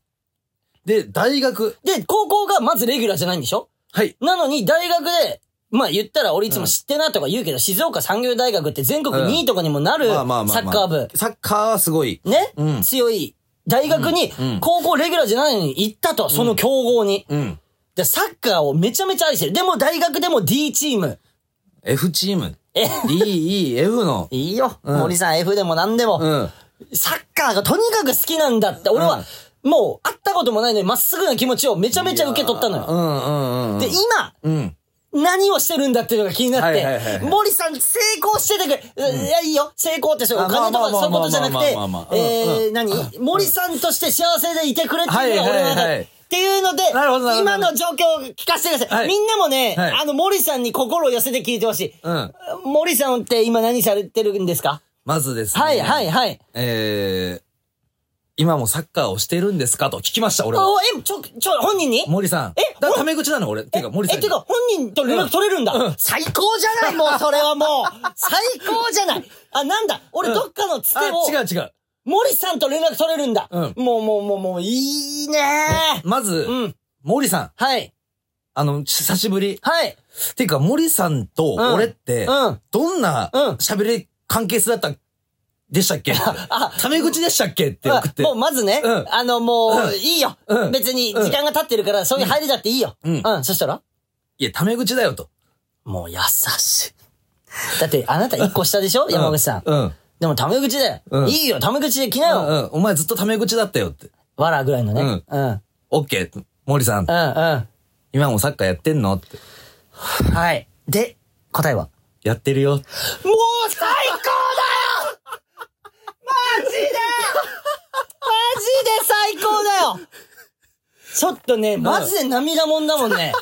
で、大学。で、高校がまずレギュラーじゃないんでしょ？はい。なのに大学で、まあ言ったら俺いつも知ってなとか言うけど、静岡産業大学って全国2位とかにもなるサまあまあまあ、まあ。ッカー部。サッカーはすごい。ね、うん強い大学にうんうん、高校レギュラーじゃないのに行ったと、その強豪に。うん。で、サッカーをめちゃめちゃ愛してる。でも大学でも D チーム。F チーム。え、D、E、F の。いいよ。うん森さん F でも何でも。うん。サッカーがとにかく好きなんだって、俺は、もう会ったこともないのにまっすぐな気持ちをめちゃめちゃ受け取ったのよ。うんうんうん。で、今、うん。何をしてるんだっていうのが気になって、はいはいはいはい森さん成功しててくれ、いや、いいよ、成功ってそう、おあ金とかまあまあそういうことじゃなくてまあまあまあまあ、まあえ何森さんとして幸せでいてくれっていうのが俺ははいはいはいね、っていうので、今の状況を聞かせてください。はいみんなもね、はいあの、森さんに心を寄せて聞いてほしい。うん。森さんって今何されてるんですか？まずですね。はい、はい、はい。えー、今もサッカーをしてるんですかと聞きました、俺は。おえ、ちょ、ちょ、本人に？森さん。えだからタメ口なの、俺。てか、森さんえ、に。てか、本人と連絡取れるんだ？最高じゃないもう、それはもう。最高じゃない。あ、なんだ？俺、うんどっかのつてあ、を、違う違う。森さんと連絡取れるんだ。うんもう、もう、もう、もう、いいねまず、うん。森さん。はい。あの、久しぶり。はい。ていうか、森さんと俺って、うん。どんなうん喋り関係性だったでしたっけ？あタメ口でしたっけ？って送って。もう、まずね、うんあの、もう、うんいいよ。うん別に、時間が経ってるから、そういう入りだっていいよ。うんうん。そしたら？いや、タメ口だよと。もう、優しい。だって、あなた一個下でしょ？山口さん。うん。うん。でも、タメ口だよ。うんいいよ、タメ口で来なよ。うん。お前ずっとタメ口だったよって。わらぐらいのね。ううんん。うん。オッケー。森さん。うん。今もサッカーやってんのって。はい。で、答えは？やってるよ。もう最高だよマジでマジで最高だよちょっとね、マジで涙もんだもんね。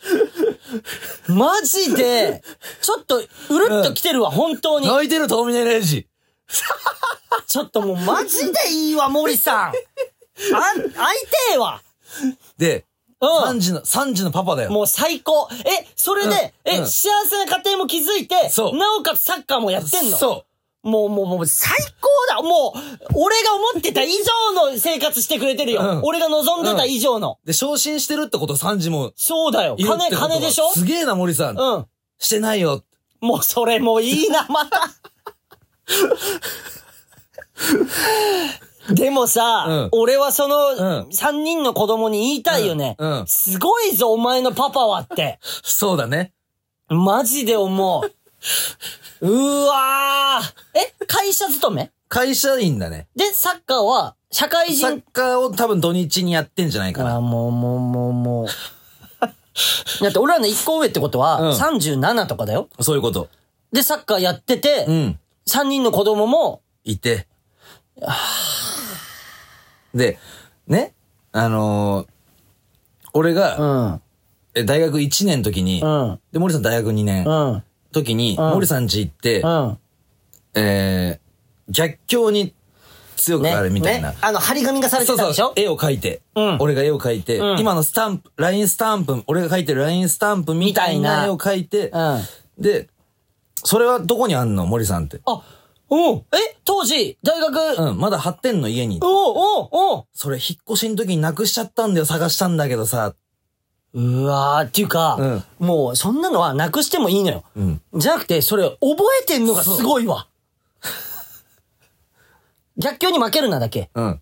マジで、ちょっと、うるっと来てるわ、本当に。泣いてるトーミネレージ。ちょっともうマジでいいわ、森さん。あん、会いてえわ。で、うん3時の、3時のパパだよ。もう最高。え、それで、え、うんうん幸せな家庭も築いて、そうなおかつサッカーもやってんの？そもう、もう、もう、最高だもう、俺が思ってた以上の生活してくれてるよ。うん俺が望んでた以上の。う。で、昇進してるってこと3時もそうだよ。金、いるってことは金でしょ？すげえな、森さん。うん。してないよ。もうそれもういいな、また。でもさ、うん俺はそのうん3人の子供に言いたいよね。うんうんすごいぞ、お前のパパはって。そうだね。マジで思う。うーわー。え、会社勤め？会社員だね。で、サッカーは、社会人？サッカーを多分土日にやってんじゃないかな。あーもう、もう、もう、もう。だって俺らの1個上ってことは、うん37とかだよ。そういうこと。で、サッカーやってて、うん。3人の子供も、いて。で、ね、あのー俺うが、ん、え大学1年の時に、うん、で、森さん大学2年うのん、時に、うん森さん家行って、うん。えー、逆境に強くね、あるみたいな。ね、あの、張り紙がされてたでしょ？絵を描いて、うん俺が絵を描いて、うん今のスタンプ、ラインスタンプ、俺が描いてるラインスタンプみたいみたいなな絵を描いて、うん。で、それはどこにあんの？森さんって。あ、うん。え、当時、大学、うん、まだ貼ってんの家に。おうおうおうそれ引っ越しの時になくしちゃったんだよ、探したんだけどさ。うわー、っていうか、うんもう、そんなのはなくしてもいいのよ。うん。じゃなくて、それ覚えてんのがすごいわ。逆境に負けるなだけ。うん。っ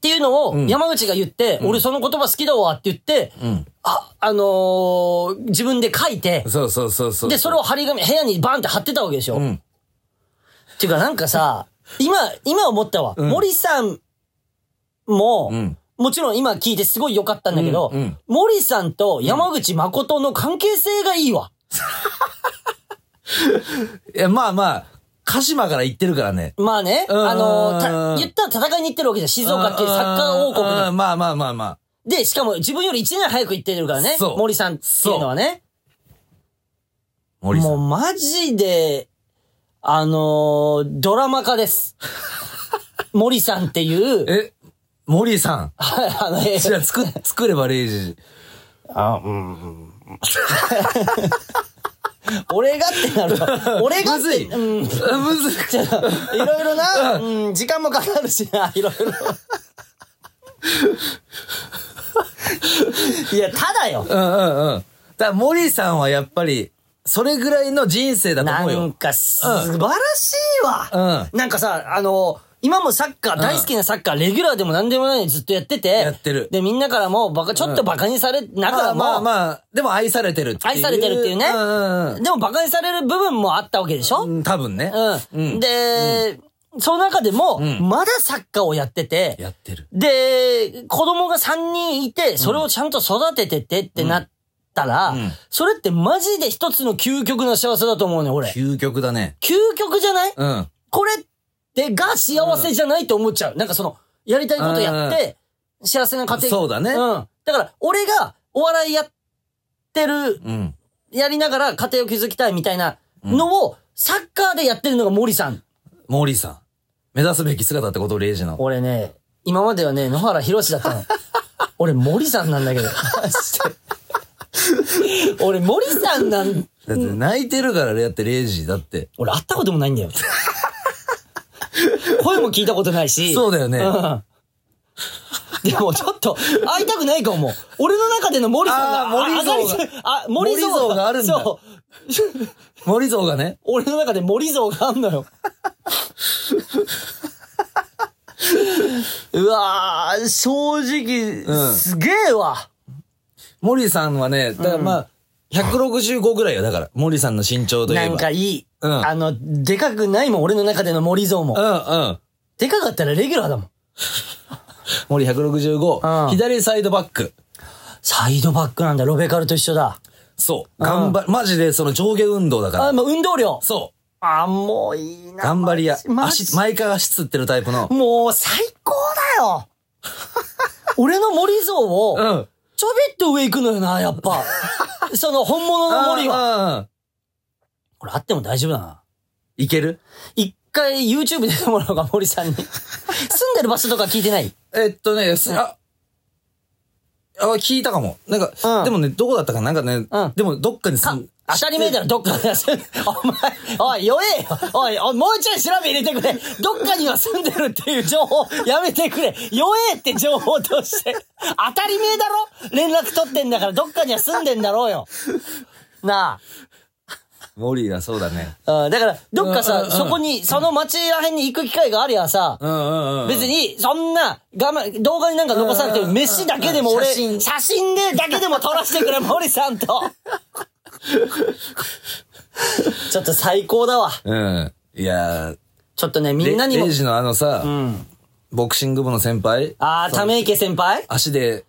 ていうのをうん山口が言って、俺その言葉好きだわって言って、うん。あ、あのー自分で書いて、そうそうそうそう。で、それを張り紙、部屋にバンって貼ってたわけでしょ。うん。っていうかなんかさ、今、今思ったわ。うん森さんも、うん。もちろん今聞いてすごい良かったんだけど、うんうん森さんと山口誠の関係性がいいわ。いや、まあまあ、鹿島から行ってるからね。まあね、うんあのた言ったら戦いに行ってるわけじゃん。静岡っていうサッカー王国に。うんまあまあまあまあ。で、しかも自分より1年早く行ってるからね。そう森さんっていうのはね。森さ。もうんマジで、あのードラマ化です。森さんっていう、え、森さん。はいあの、えじゃあ作、作ればレイジ。あ、うん。うん 俺がってなると、俺がって、むずいうん。むずい。ろいろな、うん、時間もかかるしな、いろいろ。いや、ただよ。うんうんうん。だから森さんはやっぱり、それぐらいの人生だと思うよ。なんか、素晴らしいわ。うん。なんかさ、あの、今もサッカー、大好きなサッカー、レギュラーでも何でもないのにずっとやってて。やってるで、みんなからも、バカ、ちょっとバカにされながらも、まあまあ、でも愛されてるっていう。愛されてるっていうね。うんでもバカにされる部分もあったわけでしょ？うん。多分ね。うん。で、その中でも、んまだサッカーをやってて、やってる。で、子供が3人いて、それをちゃんと育てててってなったら、うんそれってマジで一つの究極の幸せだと思うね、俺。究極だね。究極じゃない？うん。これってが幸せじゃないと思っちゃう。なんかその、やりたいことやって、幸せな家庭。そうだねうん。だから、俺がお笑いやってる、うん。やりながら家庭を築きたいみたいなのを、サッカーでやってるのが森さん。森さん。目指すべき姿ってこと、レイジの。俺ね、今まではね、野原博士だったの。俺森さんなんだけど。俺森さんなん、だって泣いてるからやってレイジだって。俺会ったこともないんだよ。声も聞いたことないし。そうだよねうんでもちょっと、会いたくないかも。俺の中での森さんが、森像があ、森像森像があるんだそう。森像がね。俺の中で森像があんのよ。うわー、正直、うんすげえわ。森さんはね、だからまあ、165ぐらいよ、だから。森さんの身長といえば。なんかいい。うんあの、でかくないもん、俺の中での森像もう。んうん。でかかったらレギュラーだもん。森165。うん左サイドバック。サイドバックなんだ、ロベカルと一緒だ。そう。頑張、マジでその上下運動だかあ、ら。もう運動量。そあ、もういいな。頑張り屋。マジ足、毎回足つってるタイプの。もう最高だよ。俺の森像を、ん。ちょびっと上行くのよな、やっぱ。その本物の森は。は。これあっても大丈夫だな。いける？一回 YouTube で出てもらおうか、森さんに。住んでる場所とか聞いてない？えっとね、すあ、あ、聞いたかも。なんか、うんでもね、どこだったかな？なんかね、うんでもどっかにか住ん、当たり前だろ、どっかで住んお前、おい、弱えよ。おい、おいもうちょい調べ入れてくれ。どっかには住んでるっていう情報、やめてくれ。弱えって情報として。当たり前だろ連絡取ってんだから、どっかには住んでんだろうよ。な森がそうだね。あ。うん、だから、どっかさ、うんうんうんそこに、その街ら辺に行く機会がありゃさ、うんうんうん。別に、そんな、我慢、動画になんか残さなくても、うんうんうん飯だけでも俺、写真写真でだけでも撮らせてくれ、森さんと。ちょっと最高だわ。うん。いやー、ちょっとね、みんなにもレイ。ジのあのさ、うん。ボクシング部の先輩？あー、ため池先輩？足で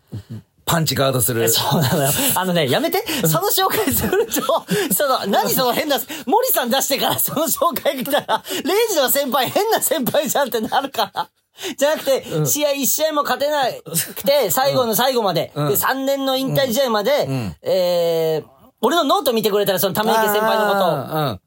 パンチガードする。そうなのよ。あのね、やめて。その紹介すると、その、何その変な、森さん出してからその紹介来たら、レイジの先輩変な先輩じゃんってなるから。じゃなくて、試合一試合も勝てなくて、最後の最後まで、うんで3年の引退試合まで、んえー、俺のノート見てくれたらそのため池先輩のことをあ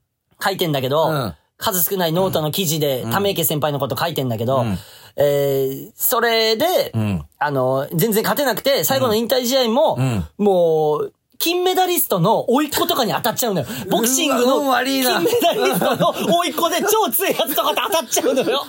書いてんだけど、うん数少ないノートの記事で、ため池先輩のこと書いてんだけど、うんえー、それで、うんあの、全然勝てなくて、最後の引退試合も、うんもう、金メダリストの甥っ子とかに当たっちゃうのよ。ボクシングの金メダリストの甥っ子で超強いやつとかと当たっちゃうのよ。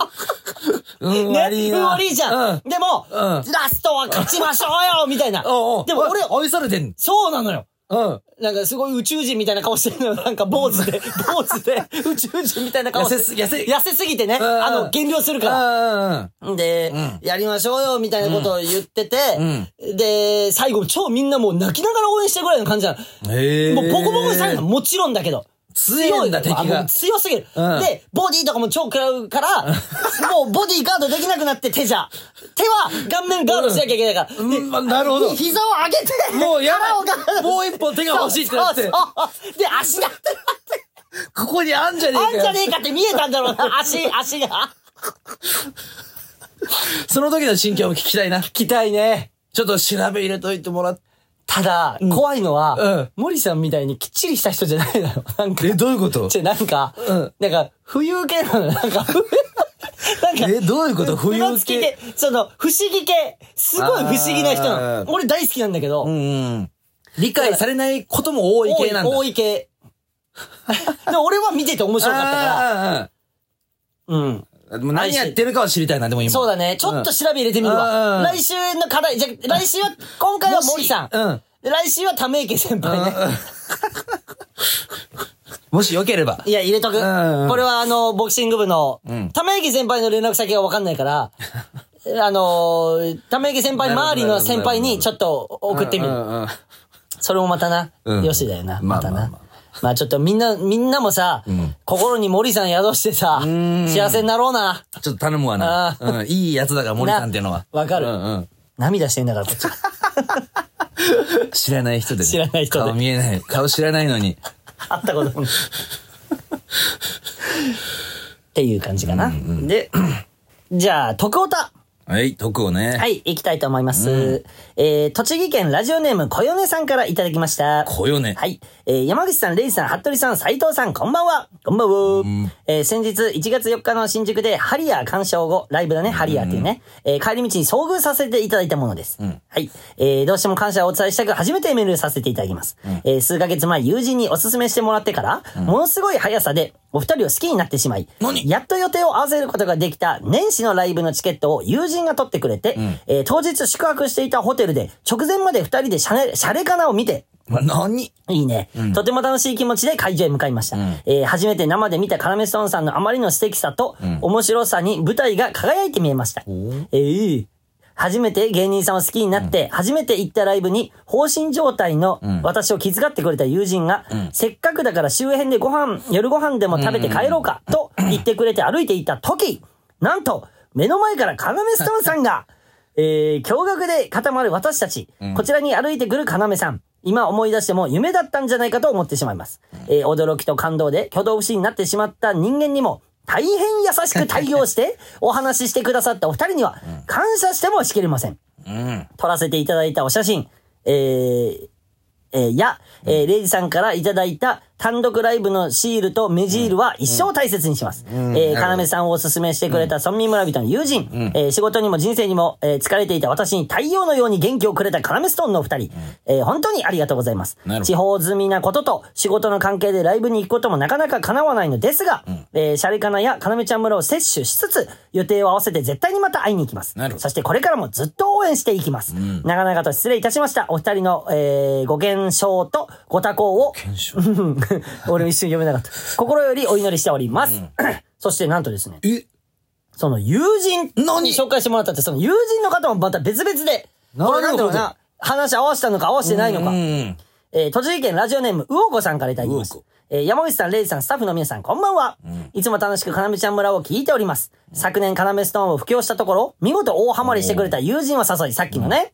うん。ね、悪いな。運悪いじゃん。うん。でも、うんラストは勝ちましょうよみたいな。おうおうでも俺、愛されてん。そうなのよ。うん。なんかすごい宇宙人みたいな顔してるのよ。なんか坊主で、坊主で宇宙人みたいな顔して痩せす痩せ痩せすぎてね。んあの、減量するから。ら。で、うんやりましょうよ、みたいなことを言ってて、うんで、最後超みんなもう泣きながら応援してるぐらいの感じなの。もうボコボコにされるのもちろんだけど。強いんだ敵が強すぎる、うんで、ボディとかも超食らうから、もうボディガードできなくなって手じゃ。手は顔面ガードしなきゃいけないから。でうんまなるほどひ膝を上げて、もうやばい。もう一本手が欲しいってなって。そうそうそうで、足が、ここにあんじゃねえかよ。あんじゃねえかって見えたんだろうな、足、足が。その時の心境も聞きたいな。聞きたいね。ちょっと調べ入れといてもらって。ただ、怖いのは、うん森さんみたいにきっちりした人じゃないのよ。なんか。え、どういうこと？ちょ、なんか、うんなんか、浮遊系なのよ。なんか、なんか、え、どういうこと？浮遊裏付き系。系、その、不思議系、すごい不思議な人なあーの。俺大好きなんだけど、うんうん。理解されないことも多い系なんだ。多い、系。でも俺は見てて面白かったから、あうん。あもう何やってるかは知りたいな、でも今。そうだね。ちょっと調べ入れてみるうんわ。うん来週の課題、じゃ、来週は、今回は森さん。うん。で来週はため池先輩ね。もしよければ。いや、入れとく。これはあの、ボクシング部の、ため池先輩の連絡先がわかんないから、あのー、ため池先輩周りの先輩にちょっと送ってみる。それもまたな、うんよしだよな、またな。まあちょっとみんな、みんなもさ、心に森さん宿してさ、幸せになろうな。ちょっと頼むわなあ。うん。いいやつだから、森さんっていうのは。なわかるうんうん。涙してんだから、こっち。知らない人でね。知らない人で顔見えない。顔知らないのに。会ったこともない。っていう感じかな。で、じゃあ、徳太。はい、徳をね。はい、行きたいと思います。えー、栃木県ラジオネーム、こよねさんからいただきました。こよね。はい。えー、山口さん、レイジさん、服部さん、斉藤さん、こんばんは。こんばんは。えー、先日、1月4日の新宿で、ハリアー鑑賞後、ライブだね、ハリアーっていうね、えー、帰り道に遭遇させていただいたものです。はい。えー、どうしても感謝をお伝えしたく、初めてメールさせていただきます。えー、数ヶ月前、友人にお勧めしてもらってから、ものすごい速さで、お二人を好きになってしまい、何？やっと予定を合わせることができた年始のライブのチケットを友人が取ってくれて、えー当日宿泊していたホテルで直前まで二人でシャレ、シャレかなを見て、何？いいね、とても楽しい気持ちで会場へ向かいました。えー初めて生で見たカラメストーンさんのあまりの素敵さと、面白さに舞台が輝いて見えました。えー初めて芸人さんを好きになって、初めて行ったライブに、放心状態の私を気遣ってくれた友人が、せっかくだから周辺でご飯、夜ご飯でも食べて帰ろうか、と言ってくれて歩いていた時、なんと、目の前からカナメストーンさんが、えー、驚愕で固まる私たち、こちらに歩いてくる要さん。今思い出しても夢だったんじゃないかと思ってしまいます。えー驚きと感動で挙動不審になってしまった人間にも、大変優しく対応して、お話ししてくださったお二人には、感謝してもしきれません。うん。撮らせていただいたお写真、えー、えーや、えーレイジさんからいただいた単独ライブのシールと目ジールは一生大切にします。えー、かなめさんをおすすめしてくれた村民村人の友人、えー仕事にも人生にも、えー疲れていた私に太陽のように元気をくれたカナメストーンのお二人、えー本当にありがとうございます地方済みなことと仕事の関係でライブに行くこともなかなか叶わないのですが、えーシャレカナやかなめちゃん村を摂取しつつ、予定を合わせて絶対にまた会いに行きます。そしてこれからもずっと応援していきます。長々と失礼いたしました。お二人の、えーご健勝とご多幸を、俺も一瞬読めなかった。心よりお祈りしております。そしてなんとですね、え？その友人に紹介してもらったって、その友人の方もまた別々で、これなんだろうな、話合わせたのか合わせてないのかう。ん。えー栃木県ラジオネーム、うおこさんからいただきます。えー山口さん、レイジさん、スタッフの皆さん、こんばんは。いつも楽しくかなめちゃん村を聞いております。昨年かなめストーンを布教したところ、見事大ハマりしてくれた友人を誘い、さっきのね、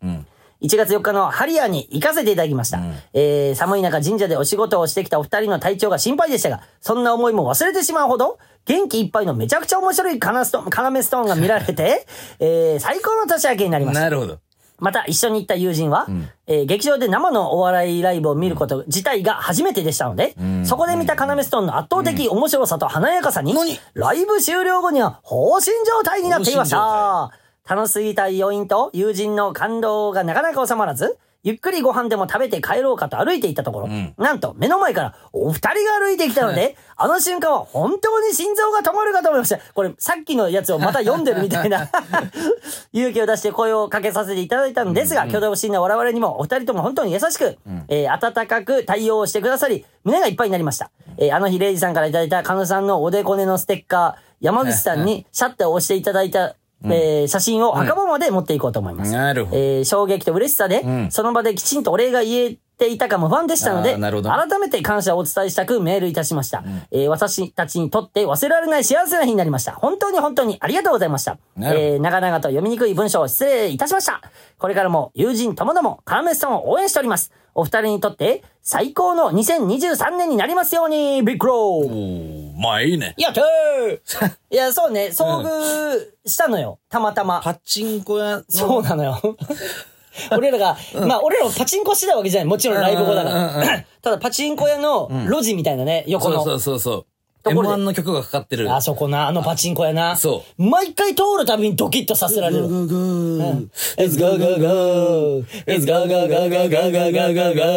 1月4日のハリアーに行かせていただきました。えー寒い中神社でお仕事をしてきたお二人の体調が心配でしたが、そんな思いも忘れてしまうほど、元気いっぱいのめちゃくちゃ面白いカナストカナメストーンが見られて、えー最高の年明けになりました。なるほど。また一緒に行った友人は、えー劇場で生のお笑いライブを見ること自体が初めてでしたので、そこで見たカナメストーンの圧倒的面白さと華やかさに、何ライブ終了後には放心状態になっていまし放た。楽しすぎた余韻と友人の感動がなかなか収まらず、ゆっくりご飯でも食べて帰ろうかと歩いていったところ、なんと目の前からお二人が歩いてきたので、あの瞬間は本当に心臓が止まるかと思いました。これさっきのやつをまた読んでるみたいな 勇気を出して声をかけさせていただいたのですが、挙動不審な我々にもお二人とも本当に優しく、えー温かく対応してくださり、胸がいっぱいになりました。えーあの日、レイジさんからいただいたカヌさんのおでこねのステッカー、山口さんにシャッターを押していただいた、えー写真を墓場まで持っていこうと思います。なるほどえー衝撃と嬉しさで、その場できちんとお礼が言えていたかも不安でしたので、改めて感謝をお伝えしたくメールいたしました。えー私たちにとって忘れられない幸せな日になりました。本当に本当にありがとうございました。えー長々と読みにくい文章を失礼いたしました。これからも友人ともどもカラメスさんを応援しております。お二人にとって最高の2023年になりますように、ビッグローまあいいね。やったー いや、そうね、遭遇したのよ。たまたま。パチンコ屋の。そうなのよ。俺らが、まあ俺らもパチンコしてたわけじゃない。もちろんライブ後だかうんうんうんら。ただパチンコ屋の路地みたいなね、横のそうそうそうそう。ところ M1 で。の曲がかかってる。あそこな、あのパチンコやな。。そう毎回通るたびにドキッとさせられる。go, go. Let's go, go, go! Let's go, go, go, go, go, go, go, go, go!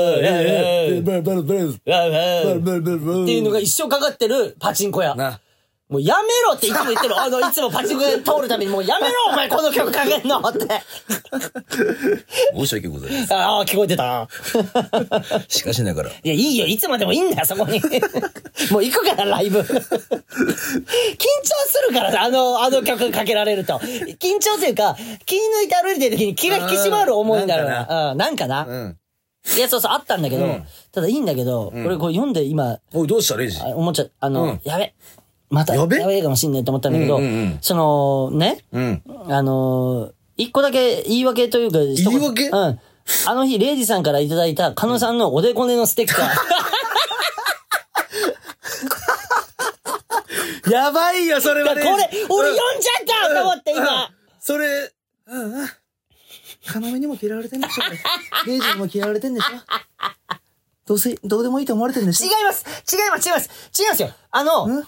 っていうのが一生かかってるパチンコ屋。な。もうやめろっていつも言ってる。あの、いつもパチンコ屋通るたびにもうやめろお前この曲かけんのって。申し訳ございません。ああ、聞こえてた。しかしながら。いや、いいよ。いつまでもいいんだよ、そこに。もう行くから、ライブ。緊張するからさ、あの、あの曲かけられると。緊張というか、気抜いて歩いてる時に気が引き締まる思いになるな。うん、なんかな。うん。いや、そうそう、あったんだけど、ただいいんだけど、俺これ読んで今、おい、どうしたレイジ？あ思っちゃう、あの、うんやべ。また、やべえかもしんないと思ったんだけど、うんうんうんその、ね、うん。あのー一個だけ言い訳というか、一言言い訳？うん。あの日、レイジさんからいただいた、カノさんのおでこねのステッカー。やばいよ、それこれ、俺読んじゃったと思って、うん今。それ、うんうん。要にも嫌われてんでしょ。レイジにも嫌われてんでしょ。どうせ、どうでもいいと思われてんでし違います。違います。違います。違いますよ。あの、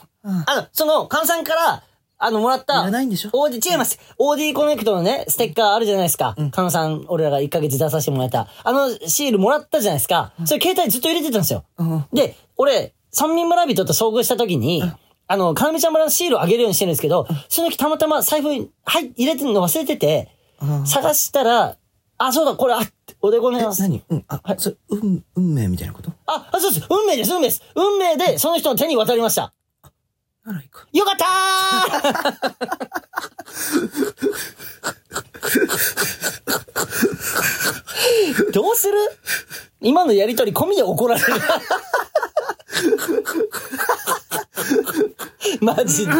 あの、その、カノさんから、あの、もらった、いらないんでしょ？オーディ、違います。オーディコネクトのね、ステッカーあるじゃないですか。カノさん、俺らが1ヶ月出させてもらった。あの、シールもらったじゃないですか。それ携帯ずっと入れてたんですよ。うん。で、俺、村民村人と遭遇した時に、あの、かなめちゃん村のシールをあげるようにしてるんですけど、その時たまたま財布に、はい、入れてるの忘れてて、探したら、あ、そうだ、これ、あ、おでこねます。何？うん、あ、それ、運、運命みたいなこと？あ、あ、そうです。運命です、運命です。運命で、その人の手に渡りました。ならいいか。よかったーどうする？今のやりとり込みで怒られる。マジで。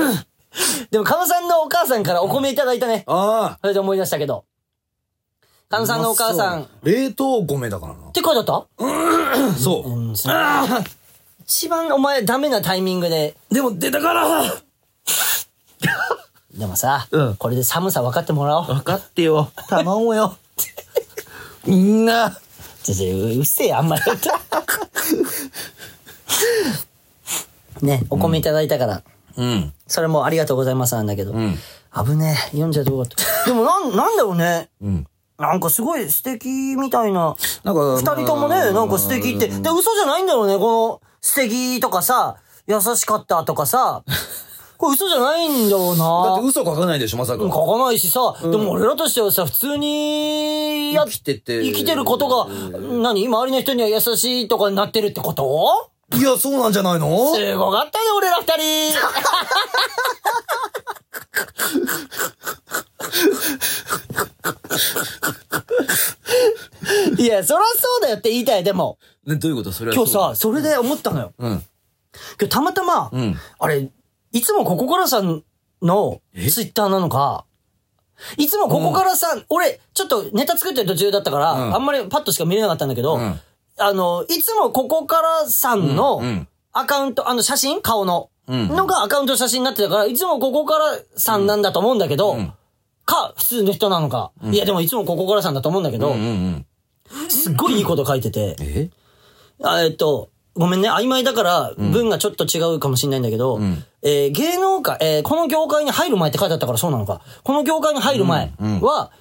でも、カノさんのお母さんからお米いただいたね。あそれで思い出したけど。カあ。ノさんのお母さん。冷凍米だからな。て書いてあった？そう。うん、そう一番お前ダメなタイミングで。でも出たからでもさ、うんこれで寒さ分かってもらおう。分かってよ。頼むよ。みんな。ちょうっせえよ、あんまり。ね、お米いただいたから、うん。それもありがとうございますなんだけど。うん。危ねえ、読んじゃどうかった？でもなん、なんだろうね。うん。なんかすごい素敵みたいな。なんか、二人ともね、なんか素敵って。で、嘘じゃないんだろうね、この素敵とかさ、優しかったとかさ。これ嘘じゃないんだろうだなって。嘘書かないでしょ、まさか。書かないしさ、でも俺らとしてはさ、普通に生きてて生きてることが、何？周りの人には優しいとかになってるってこと？いや、そうなんじゃないの？すごかったね、俺ら二人。いや、そらそうだよって言いたい、でも。ね、どういうこと？それは今日さ、それで思ったのよ。うん。今日たまたま、うん。あれ、いつもここからさんのツイッターなのか、いつもここからさん、俺、ちょっとネタ作ってる途中だったから、うん。あんまりパッとしか見れなかったんだけど、うん。あの、いつもここからさんのうんうん。アカウント、あの写真？顔の、うんのがアカウント写真になってたから、いつもここからさんなんだと思うんだけど、ん。か、普通の人なのか、いやでもいつもここからさんだと思うんだけど。すっごいいいこと書いてて、え？あえっと、ごめんね、曖昧だから文がちょっと違うかもしれないんだけど、ん。えー芸能界、えーこの業界に入る前って書いてあったからそうなのか。この業界に入る前は、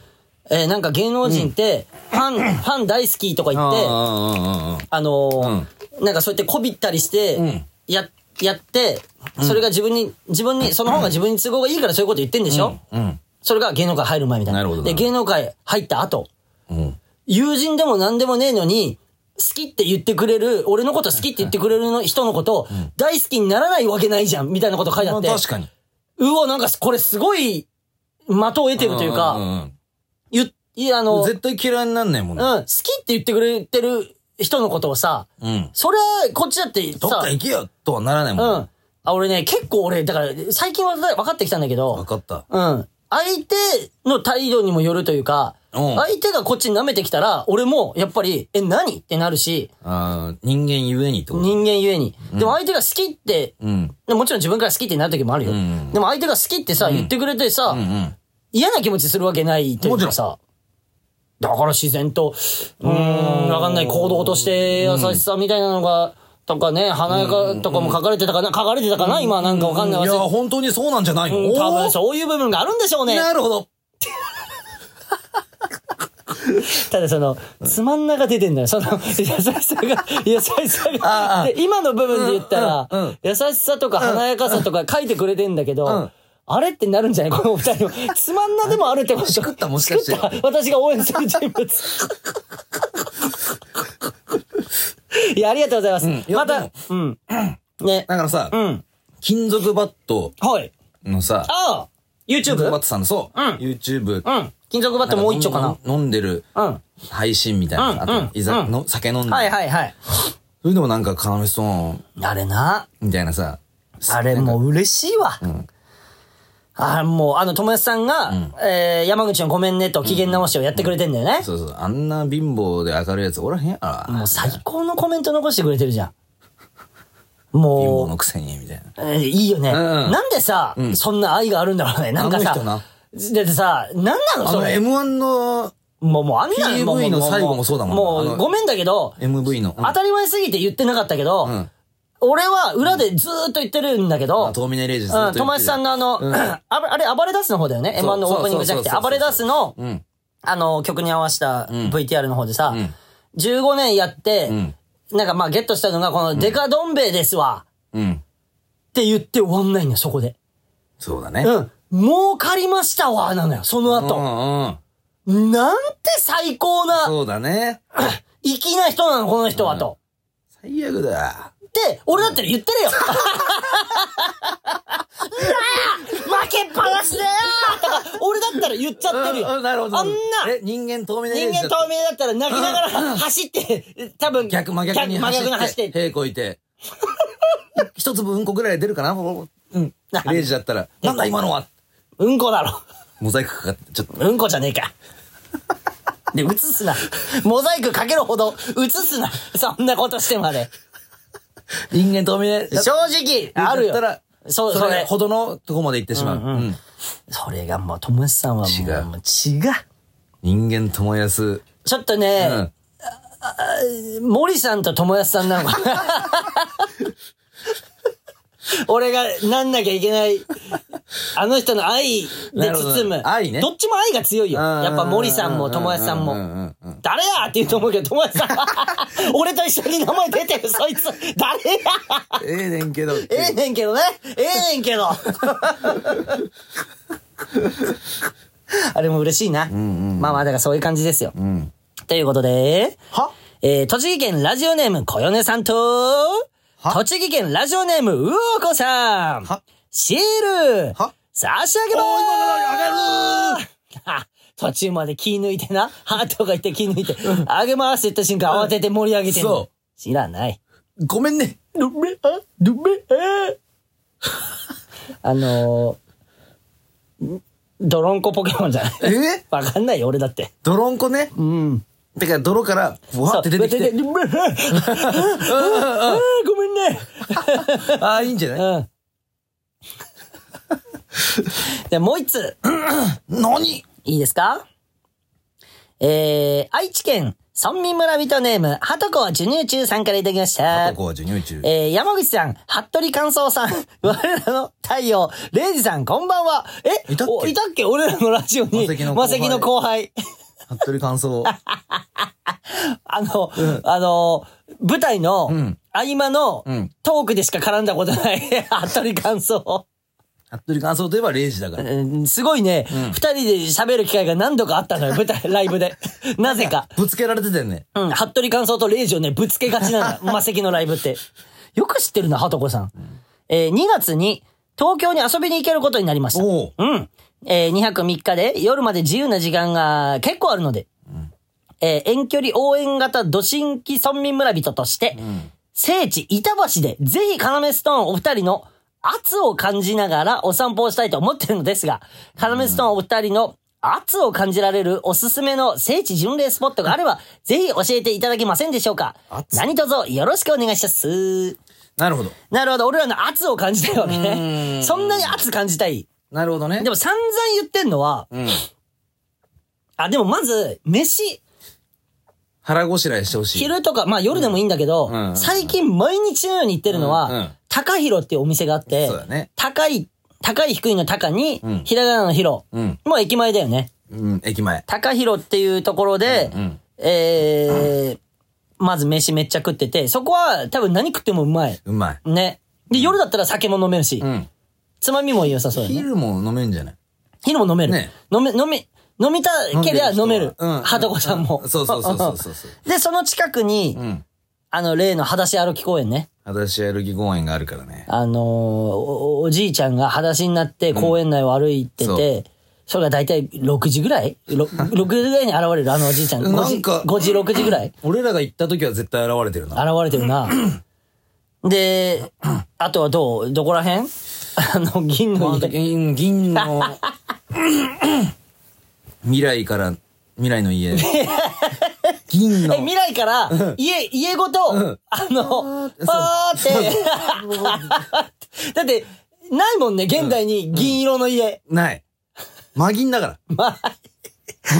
えーなんか芸能人って、ファン、ファン大好きとか言って、ああのーなんかそうやってこびったりして、ん。や、やって、それが自分に、自分に、その方が自分に都合がいいからそういうこと言ってんでしょ、あ。うん。それが芸能界入る前みたいな。なるほどで、芸能界入った後、うん。友人でも何でもねえのに、好きって言ってくれる、俺のこと好きって言ってくれるの人のこと、大好きにならないわけないじゃん、みたいなこと書いてあって。確かに。うわ、なんかこれすごい、的を得てるというか、ん言っ、いや、あの、うん、好絶対嫌いになんないもんね。きって言ってくれてる人のことをさ、うん。それはこっちだってさどっか、行けよとはならないも。うんん。あ、俺ね、結構俺、だから、最近は分かってきたんだけど分、かった。うん。相手の態度にもよるというか、うん相手がこっちに舐めてきたら、俺も、やっぱり、え、何？ってなるし、あー人間ゆえにってこと？人間ゆえに。でも相手が好きって、うん。でもちろん自分から好きってなる時もあるよ。うんでも相手が好きってさ、言ってくれてさ、うんうん。嫌な気持ちするわけないというかさ。だから自然と、うーん、わかんない行動として優しさみたいなのがとかね、華やかとかも書かれてたかな、書かれてたかな今なんかわかんないいや、本当にそうなんじゃないのうん多分う。そういう部分があるんでしょうね。なるほど。ただその、つまんなが出てんだよ。その、優しさが、優しさあが。今の部分で言ったらうんうんうん、優しさとか華やかさとか書いてくれてんだけどうん、あれってなるんじゃない？この二人は。つまんなでもあるってこと。しくったもしかして私が応援する人物。いや、ありがとうございます。いやまたうん。ね。だからさう、ん。金属バットはい。のさ、ああ金属バッ !YouTube? トさんのそう、うん YouTube。うん。金属バットもう一丁かな。飲んでるうん。配信みたいな。うんあと、いざ、うんの酒飲んで。はいはいはい。それでもなんか、カナメストーンあれな。みたいなさ。あれもう嬉しいわ。あもう、あの、友達さんが、えー、山口のごめんねと機嫌直しをやってくれてんだよね。そうそう。あんな貧乏で明るいやつおらへんやろ。もう最高のコメント残してくれてるじゃん。貧乏ものくせに、みたいな。う、えーいいよね。んなんでさ、そんな愛があるんだろうね。なんかさあの人な、だってさ、なんなのあの、それ。M1 のもう、もうあんなうの最後もそうだもんもう、ごめんだけど、MV の。うん当たり前すぎて言ってなかったけど、ん俺は裏でずーっと言ってるんだけど、あ遠峰レイジずっとうん、言ってる友達さんのあの、あばあれ、暴れ出すの方だよね。そう M1 のオープニングじゃなくて、そうそうそうそう暴れ出すの、うん。あの、曲に合わせた VTR の方でさ、ん15年やって、んなんかまあゲットしたのが、このデカどん兵衛ですわ、うん。って言って終わんないのよ、そこで。そうだね。うん。儲かりましたわ、なのよ、そのう後。んうん。なんて最高な、そうだね。粋な人なの、この人は、と。最悪だ。って、俺だったら言ってるよ。負けっぱなしだよとか、俺だったら言っちゃってるよ。うんなるほど。あんな、え、人間透明な人間透明だったら泣きながら走って、多分、逆、真逆に真走っ、逆に走ってて。屁こいて。一粒うんこぐらい出るかな？うん。なレイジだったら、なんだ今のは？うんこだろ。モザイクかかって、ちょっと。うんこじゃねえか。で、映すな。モザイクかけるほど映すな。そんなことしてまで。人間透明だ正直、あるよだった。ら、そう、それ。ほどのとこまで行ってしまう。うんうんうんそれがもう、ともしさんはもう、違うもう違う。人間友安。ちょっとね、うん。森さんと友安さんなのかな。俺がなんなきゃいけない、あの人の愛で包む。ど愛ねどっちも愛が強いよ。やっぱ森さんも友安さんも。誰やって言うと思うけど、友安さん。俺と一緒に名前出てる、そいつ。誰やええねんけど。ええねんけどね。ええねんけど。あれも嬉しいな。まあまあ、だからそういう感じですよ。うん。ということで、は？えー、栃木県ラジオネーム、こよねさんと、は栃木県ラジオネーム、うおこさん、は？シール、は？差し上げまーす。おー今の上がる。あ 途中まで気抜いてな、ハートが言って気抜いて、あげますって言った瞬間慌てて盛り上げてんの。そう。知らない。ごめんね。どめ、あ、どめ、あ あのー、んドロンコポケモンじゃない？え？わかんないよ、俺だって。泥んこね。うん。だから泥から、ふわって出てきて。ごめんね。ああ、いいんじゃない？うん。で、もう一つ、何？いいですか？えー、愛知県村民村人ネーム、はとこは授乳中さんからいただきました。ここは授乳中。えー、山口さん、服部寛三さん、我らの太陽、レイジさん、こんばんは。え？いたっけ？おいたっけ？俺らのラジオに。魔石の後輩魔石の後輩。服部感想。あの、あの、舞台のん合間のうんトークでしか絡んだことない、服部感想。服部感想といえば0時だから。うんすごいね、二、人で喋る機会が何度かあったのよ、舞台、ライブで。なぜか。ぶつけられてたよね。うん、服部感想とレイジをね、ぶつけがちなんだ。魔石のライブって。よく知ってるな、はとこさん。えー2月に東京に遊びに行けることになりました。おううん。えー2泊3日で夜まで自由な時間が結構あるので、えー遠距離応援型土新規村民村人として、聖地板橋でぜひカナメストーンお二人の圧を感じながらお散歩をしたいと思ってるのですが、カナメストーンお二人の圧を感じられるおすすめの聖地巡礼スポットがあれば、ぜひ教えていただけませんでしょうか？圧？何卒よろしくお願いします。なるほど。なるほど、俺らの圧を感じたいわけうね。んそんなに圧感じたい。なるほどね。でも散々言ってんのは、うん。あ、でもまず、飯。腹ごしらえしてほしい。昼とか、まあ夜でもいいんだけど、うんうん最近毎日のように行ってるのは、うんうん高広っていうお店があって、そうだね高い、高い低いの高に、んひらがなの広。うん。もう駅前だよね。うん、駅前。高広っていうところで、うん。えー、まず飯めっちゃ食ってて、そこは多分何食ってもうまい。うまい。ね。で、夜だったら酒も飲めるし、うん。つまみも良さそうだね。昼も飲めんじゃない？昼も飲める。ね飲め、飲み、飲みたけりゃ飲める。うん。はとこさんも。そうそうそうそうそうそう。で、その近くに、うん。あの、例の裸足歩き公園ね。裸足歩き公園があるからね。あのーお、おじいちゃんが裸足になって公園内を歩いてて、それが大体6時ぐらい ?6 時ぐらいに現れるあのおじいちゃん。5時、なんか5時、6時ぐらい？俺らが行った時は絶対現れてるな。現れてるな。で、あとはどう？どこら辺？あの、銀の家。銀、銀の、未来から、未来の家。銀のえ、。未来から、家、家ごと、あの、パーって、だって、ないもんね、現代に銀色の家。ない。真銀だから。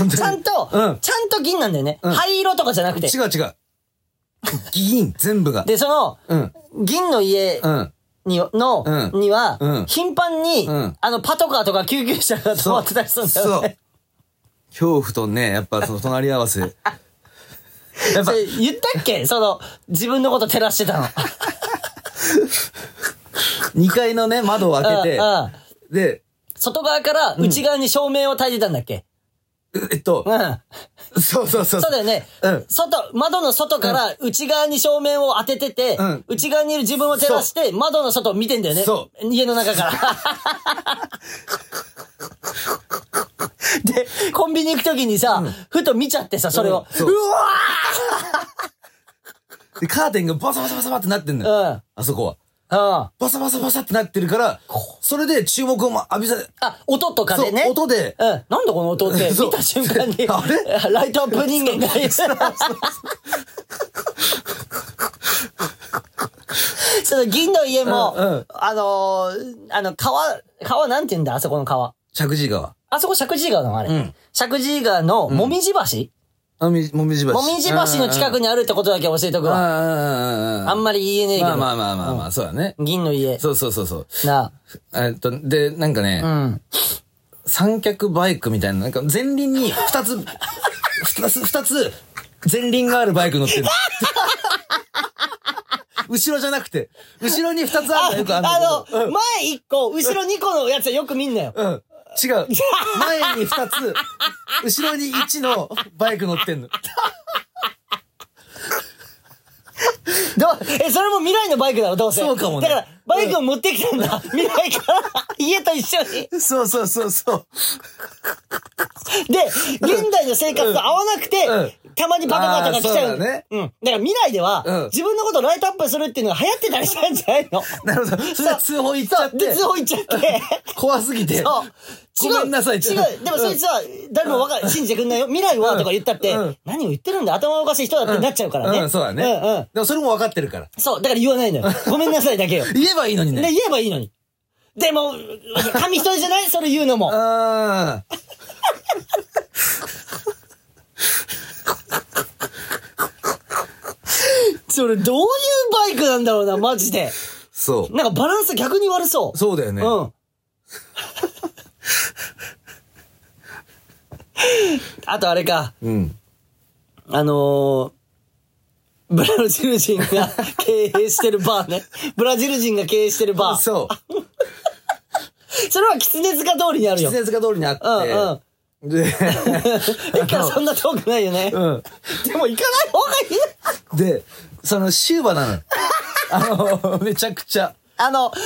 ちゃんと、うんちゃんと銀なんだよね。ん灰色とかじゃなくて。違う違う。銀、全部が。で、その、うん。銀の家うん。に、の、うんには、うん頻繁に、うんあの、パトカーとか救急車が止まってたりするんだそうよね。。恐怖とね、やっぱその隣り合わせ。やっぱ言ったっけ？その、自分のこと照らしてたの。2階のね、窓を開けてうんうん、で、外側から内側に照明を焚いてたんだっけ？えっとう、ん。そうそうそう。そうだよね。うん外、窓の外から内側に照明を当ててて、うん内側にいる自分を照らして、窓の外を見てんだよね。そ家の中から。で、コンビニ行くときにさ、ふと見ちゃってさ、それを。うんそううわで、カーテンがバサバサバサバってなってんのよ。ーうん。あそこは。うん。バサバサバサってなってるから、それで注目をま浴びされ、あ、音とかでね。音でうん。なんだこの音って見た瞬間に。あれ？ライトアップ人間がいる。その銀の家も、うんうんあのーあの、川、川なんて言うんだ？あそこの川。石神井川。あそこ石神井川の？あれ。うん石神井川のもみじ橋、もみじ橋。もみじ橋の近くににあるってことだけ教えとくわ。ああんまり言えねえけど。まあまあまあまあまあ、そうだね。銀の家。そうそうそうそう。なえっと、で、なんかね、うん。三脚バイクみたいな、なんか前輪に二つ、二つ、二つ、前輪があるバイク乗ってる。後ろじゃなくて、後ろに二つあるのよくあるあ。の、前一個、後ろ二個のやつはよく見んなよ。うん。うん。違う。前に二つ、後ろに一のバイク乗ってんの。どう？え、それも未来のバイクだろ、どうせ。そうかもねだから、バイクを持ってきたんだ。未来から、家と一緒に。そうそうそうそう。で、現代の生活と合わなくて、うんたまにパトカーとか来ちゃう。うだねうん。だから未来では、うん自分のことをライトアップするっていうのが流行ってたりしたんじゃないの？なるほど。それで通報行っちゃってで、、通報行っちゃって。怖すぎて。そう。ごめんなさい違う。でもそいつは、誰もわか信じてくんないよ。未来はとか言ったって、うん何を言ってるんだ頭おかしい人だってなっちゃうからね。うん、そうだね。うんうん。でもそれも分かってるから。そう。だから言わないのよ。ごめんなさいだけよ。言 えばいいのにで、ね。言えばいいのに。でも、紙一重じゃない？それ言うのも。ああ。それどういうバイクなんだろうな、マジで。そう。なんかバランス逆に悪そう。そうだよね。うん。あとあれか、うん。あのー、ブラジル人が経営してるバーね。ブラジル人が経営してるバー。そう。それは狐塚通りにあるよ。狐塚通りにあって、うんうん。で、駅からそんな遠くないよね。うん。でも行かない方がいい。で、そのシューバなのよ。あの、めちゃくちゃ。あの、調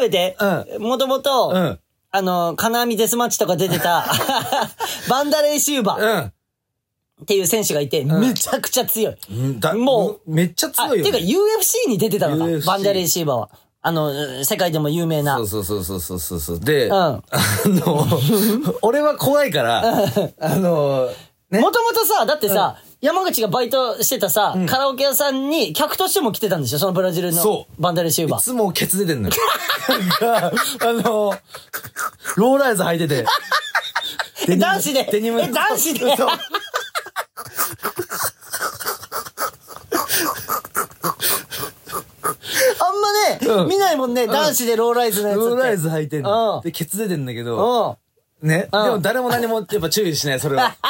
べて、うもともと、うん。あの、金網デスマッチとか出てた、バンダレーシューバーうん。っていう選手がいて、めちゃくちゃ強い。もうめっちゃあ、強いよ、ていうか UFC に出てたのか UFC バンダレーシーバーは。あの、世界でも有名な。そうそうそうそうそうそう。で、うんあの、俺は怖いから、あの、ね。もともとさ、だってさ、山口がバイトしてたさ、カラオケ屋さんに客としても来てたんでしょそのブラジルのバンダレーシューバー。いつもケツ出てんのよ。あの、ローライズ履いてて。デニム男子で？あんまね、見ないもんね、男子でローライズのやつ。ローライズ履いてんの。で、ケツ出てんだけど、ね。でも誰も何もやっぱ注意しない、それは。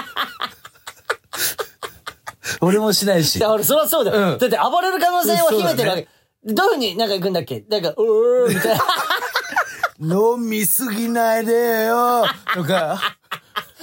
俺もしないし。俺、そりゃそうだよ。だって暴れる可能性を秘めてるわけ。どういうふうになんか行くんだっけ？なんか、うーみたいな。飲みすぎないでよとか。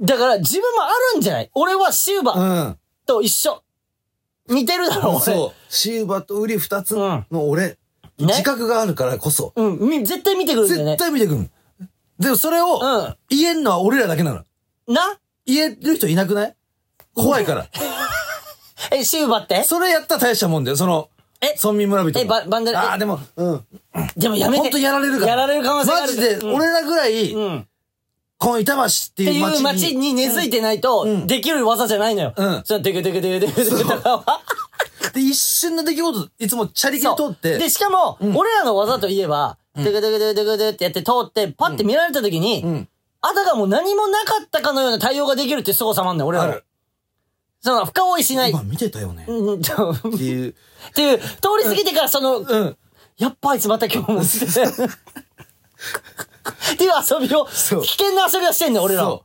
だから自分もあるんじゃない？俺はシューバうん。と一緒。似てるだろ、俺。そう。シューバとウリ二つうんの俺、ね自覚があるからこそ、うん、み絶対見てくるんだよね絶。対見てくんの。でもそれを、うん言えんのは俺らだけなの。な？言える人いなくない？怖いから。え、シューバって？それやったら大したもんだよ、その、え？村民村人も。えババンダラああ、でも、うん。でもやめて。ほんとやられるから。やられる可能性がある。マジで、うん俺らぐらい、うん。っこの板橋ってていういう街に。街に根付いてないと、んできる技じゃないのよ。うんそのテクテクテクテクテクとかは。で、一瞬の出来事、いつもチャリキで通って。で、しかも、ん俺らの技といえば、テクテクテクテクテクってやって通って、パッて見られた時に、うん。あたかも何もなかったかのような対応ができるって凄さもあんねん、俺らの。その、深追いしない。今見てたよね。うん、っていう。っていう、通り過ぎてからその、うん。やっぱあいつまた今日もって。っていう遊びを、危険な遊びをしてんねん、俺らは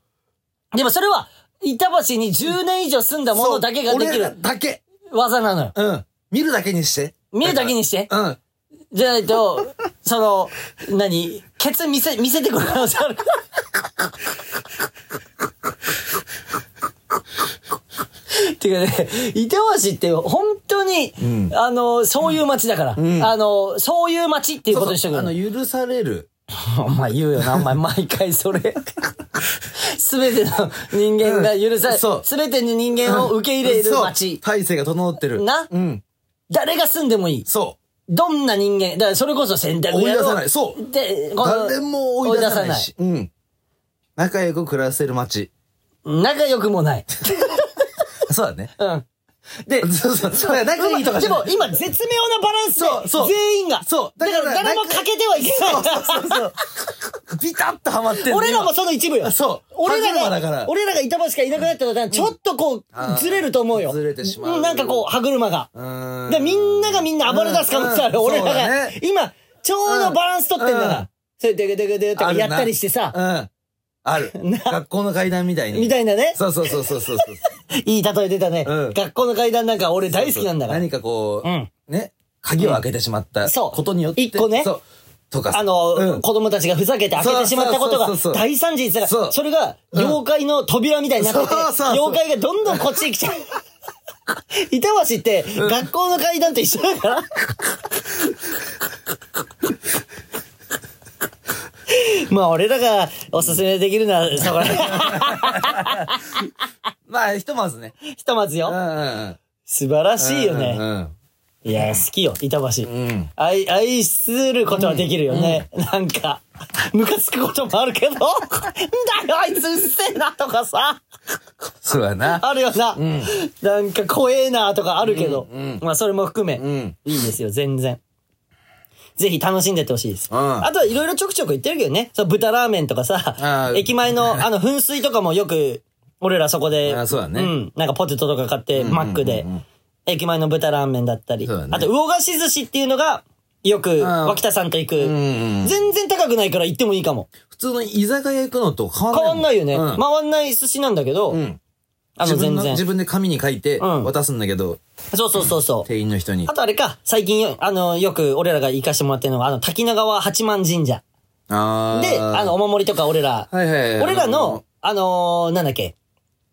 そでもそれは、板橋に10年以上住んだう。者だけができるだけ。技なのよ。うん。見るだけにして。見るだけにして。うん。じゃないと、その、何ケツ見せ、見せてくる可能性ある。てかね、板橋って本当に、うんあの、そういう街だから、んあの、そういう街っていうことにしとくあの、許される。お前言うよな、お前毎回それ。すべての人間が許され、そうすべての人間を受け入れる街。体制が整ってる。な？うん。誰が住んでもいい。そどんな人間、だからそれこそ洗濯追い出さないそうで、う。この誰も追い出さないし。うん。仲良く暮らせる街。仲良くもない。そうだね。うん。で、そうそう。だから仲いいとかじでも。今絶妙なバランスでそう全員が。そうだから誰も欠けてはいけない。そうそうそう。ビタッとハマって俺らもその一部よ。そう俺らが、俺らが板橋からいなくなった途端、ちょっとこう、ずれると思うよ。ずれてしまうんなんかこう、歯車が。うーん。で、みんながみんな暴れ出す可能性ある。うん俺らが。今、ちょうどバランス取ってんだかうんら。それでぐでぐでとかやったりしてさ、うん。ある。な学校の階段みたいに。みたいなね。そうそうそうそうそうそう。いい例え出たね。うん学校の階段なんか俺大好きなんだから。何かこう、うんね、鍵を開けてしまったそうことによって。一個ねそう。とか。あの、うん子供たちがふざけて開けてしまったことが大惨事につながるそれが妖怪の扉みたいになってて、妖怪がどんどんこっちに来ちゃう。板橋って学校の階段と一緒だから。まあ俺らがおすすめできるのはそこら まあ、ひとまずね。ひとまずよ。うんうんうん。素晴らしいようね。んいや、好きよ、板橋。うん。うん。愛、愛することはできるよね。なんか、ムカつくこともあるけど、んだよ、あいつうっせえなとかさ、そうやな。あるよな。なんか怖えなとかあるけど、うんうんまあそれも含め、うん。いいですよ、全然。ぜひ楽しんでってほしいです。うんあとはいろいろちょくちょく言ってるけどね。そう豚ラーメンとかさ駅前のあの噴水とかもよく、俺らそこで、あーそうだねん。なんかポテトとか買って、マックで、駅前の豚ラーメンだったり、ねあと魚菓子寿司っていうのが、よく、脇田さんと行く、ん全然高くないから行ってもいいかも。普通の居酒屋行くのと変わんない。変わんないよね。うん回んない寿司なんだけど、うん。あの自分全然。の自分で紙に書いてうん渡すんだけど、そうそうそうそう。店員の人にあ。とあれか、最近、あの、よく俺らが行かしてもらってるのが、あの、滝野川八幡神社。あで、あの、お守りとか俺ら、はいはいはい。俺らの、あのーなんだっけ？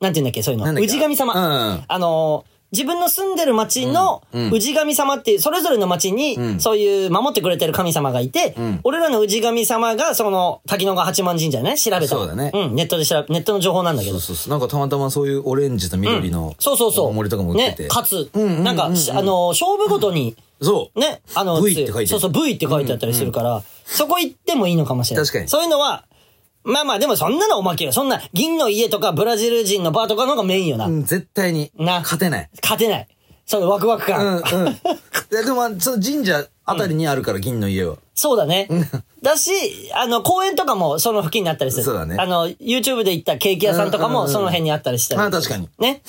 なんて言うんだっけ？そういうの。なんだっけ？氏神様。うんあのー自分の住んでる町のうん氏神様っていう、それぞれの町うに、んそういう守ってくれてる神様がいて、ん俺らの氏神様が、その、滝野川八幡神社ね、調べた。そうだねうん、ネットで調べ、ネットの情報なんだけどそう。そうそう。なんかたまたまそういうオレンジと緑の、そうそうそう。お守りとかも売ってて。ね、かつ、なんか、しあの、勝負ごとに、そう。ね、あの、V って書いてあるそうそう、V って書いてあったりするから、そこ行ってもいいのかもしれない。確かにそういうのは、まあまあ、でもそんなのおまけよ。そんな、銀の家とかブラジル人のバーとかの方がメインよな。うん、絶対に。な勝てない。勝てない。そのワクワク感。うん、うん。いや、でも、その神社あたりにあるから、銀の家は。そうだね。だし、あの、公園とかもその付近にあったりする。そうだねあの、YouTube で行ったケーキ屋さんとかもその辺にあったりしたり。あ確かに。ね。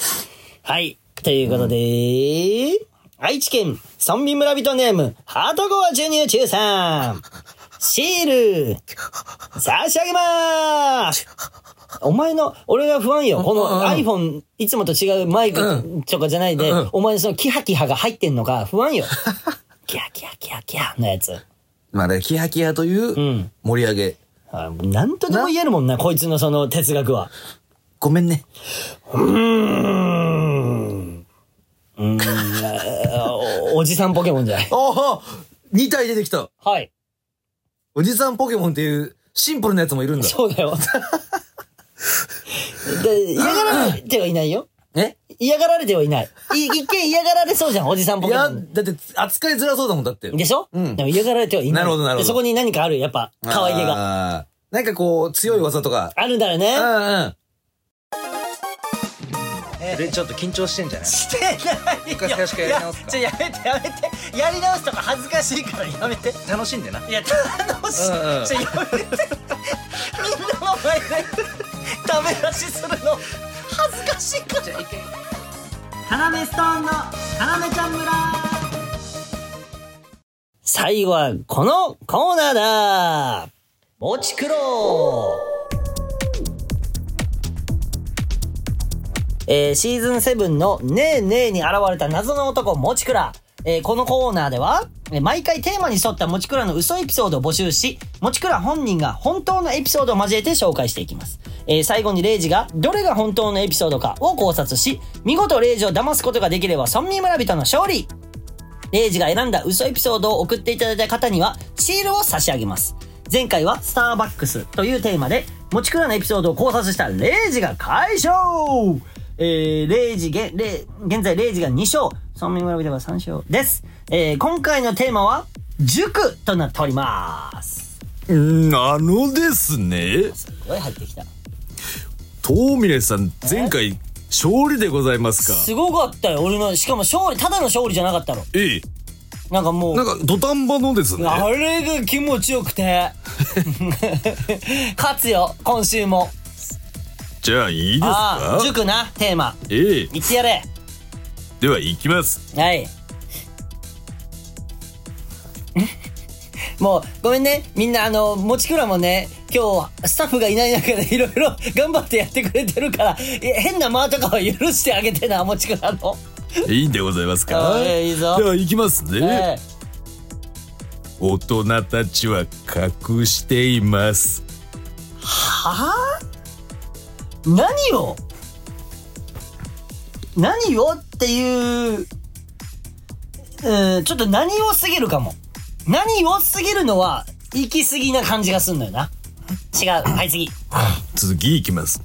はい。ということで、愛知県村民村人ネーム、ハートゴア授乳中さん。シール、差し上げまーす。お前の、俺が不安よ。この iPhone、いつもと違うマイクとかじゃないで、うんお前のそのキハキハが入ってんのか不安よ。キハキハキハキハのやつ。まあね、キハキハというん盛り上げ。あなんとでも言えるもんな、こいつのその哲学は。ごめんね。うーん。うーんあ おおじさんポケモンじゃない。ああ !2 体出てきた。はい。おじさんポケモンっていうシンプルなやつもいるんだ。そうだよ。で嫌がられてはいないよ。え？嫌がられてはいない。い一見嫌がられそうじゃん、おじさんポいや、ケモン。だって扱いづらそうだもん、だって。でしょ？うんでも嫌がられてはいない。なるほどなるほどでそこに何かある、やっぱ、可愛げが。が。なんかこう、強い技とか。あるんだよねう。んうん。でちょっと緊張してんじゃない？してないよ。一回最初からやり直すかちょ、やめて、やめて。やり直すとか恥ずかしいからやめて。楽しんでないや、楽しい。うんうんちょ、やめて。みんなの前で、ダメ出しするの、恥ずかしいから。じゃあ一回カナメストーンのカナメちゃん村最後はこのコーナーだもちくろえー、シーズン7のねえねえに現れた謎の男もちくら。えーこのコーナーでは、毎回テーマに沿ったもちくらの嘘エピソードを募集し、もちくら本人が本当のエピソードを交えて紹介していきます。えー最後にレイジがどれが本当のエピソードかを考察し、見事レイジを騙すことができれば村民村人の勝利レイジが選んだ嘘エピソードを送っていただいた方にはシールを差し上げます。前回はスターバックスというテーマで、もちくらのエピソードを考察したレイジが快勝えー、レイジ、げレイ現在レイジが2勝、村民村人が3勝です。えー、今回のテーマは、塾となっております。うんあのですね、すごい入ってきた。東峰さん、前回、勝利でございますか？すごかったよ、俺の、しかも勝利、ただの勝利じゃなかったの。ええ。なんかもう、なんか、土壇場のですね。あれが気持ちよくて。勝つよ、今週も。じゃあ、いいですか？塾な、テーマ。ええ。言ってやれ。では、行きます。はい。もう、ごめんね。みんな、あの、もちくらもね、今日、スタッフがいない中でいろいろ頑張ってやってくれてるから、え変な間とかは許してあげてな、もちくらの。いいんでございますか？いいぞでは、行きますね。え大人たちは隠しています。はあ？何を？何を？っていう、うん、ちょっと何をすぎるかも。何をすぎるのは、行き過ぎな感じがすんのよな。違う。はい、次。続き行きます。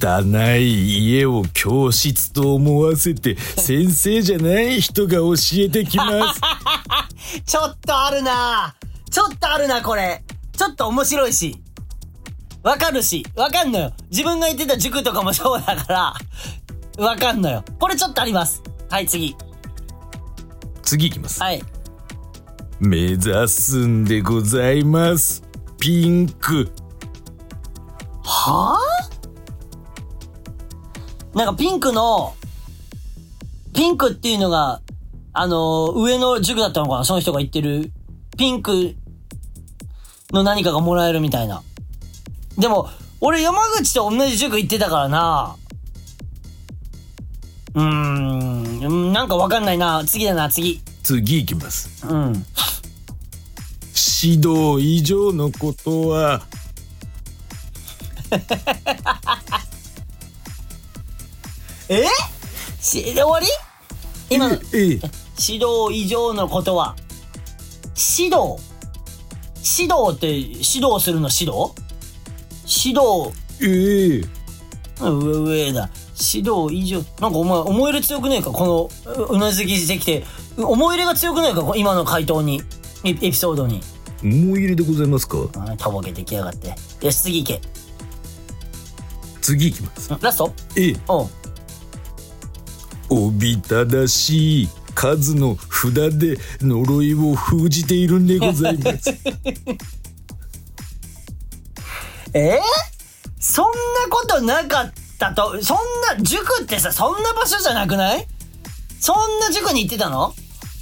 汚い家を教室と思わせて先生じゃない人が教えてきます。ちょっとあるなちょっとあるな、これ。ちょっと面白いし。わかるし。わかんのよ。自分が言ってた塾とかもそうだから、わかんのよ。これちょっとあります。はい、次。次行きます。はい。目指すんでございます。ピンク。はあ？なんかピンクの、ピンクっていうのが、あのー上の塾だったのかな？その人が言ってる。ピンクの何かがもらえるみたいな。でも、俺山口と同じ塾行ってたからな。うーん、うんなんかわかんないな。次だな、次。次行きます。うん。指導以上のことは、え？し、で終わり？今の、ええ。指導以上のことは、指導？指導って指導するの指導？指導、ええ。上上だ。指導以上。なんかお前、思い入れ強くねえか？この、ううなずきしてきて。思い入れが強くねえか？こ今の回答に。エエピソードに。思い入れでございますか？あとぼけてきやがって。よし、次行け。次行きます。んラスト？ええ。おう。おびただしい数の札で呪いを封じているんでございます。え？ー、そんなことなかったと、そんな、塾ってさ、そんな場所じゃなくない？そんな塾に行ってたの？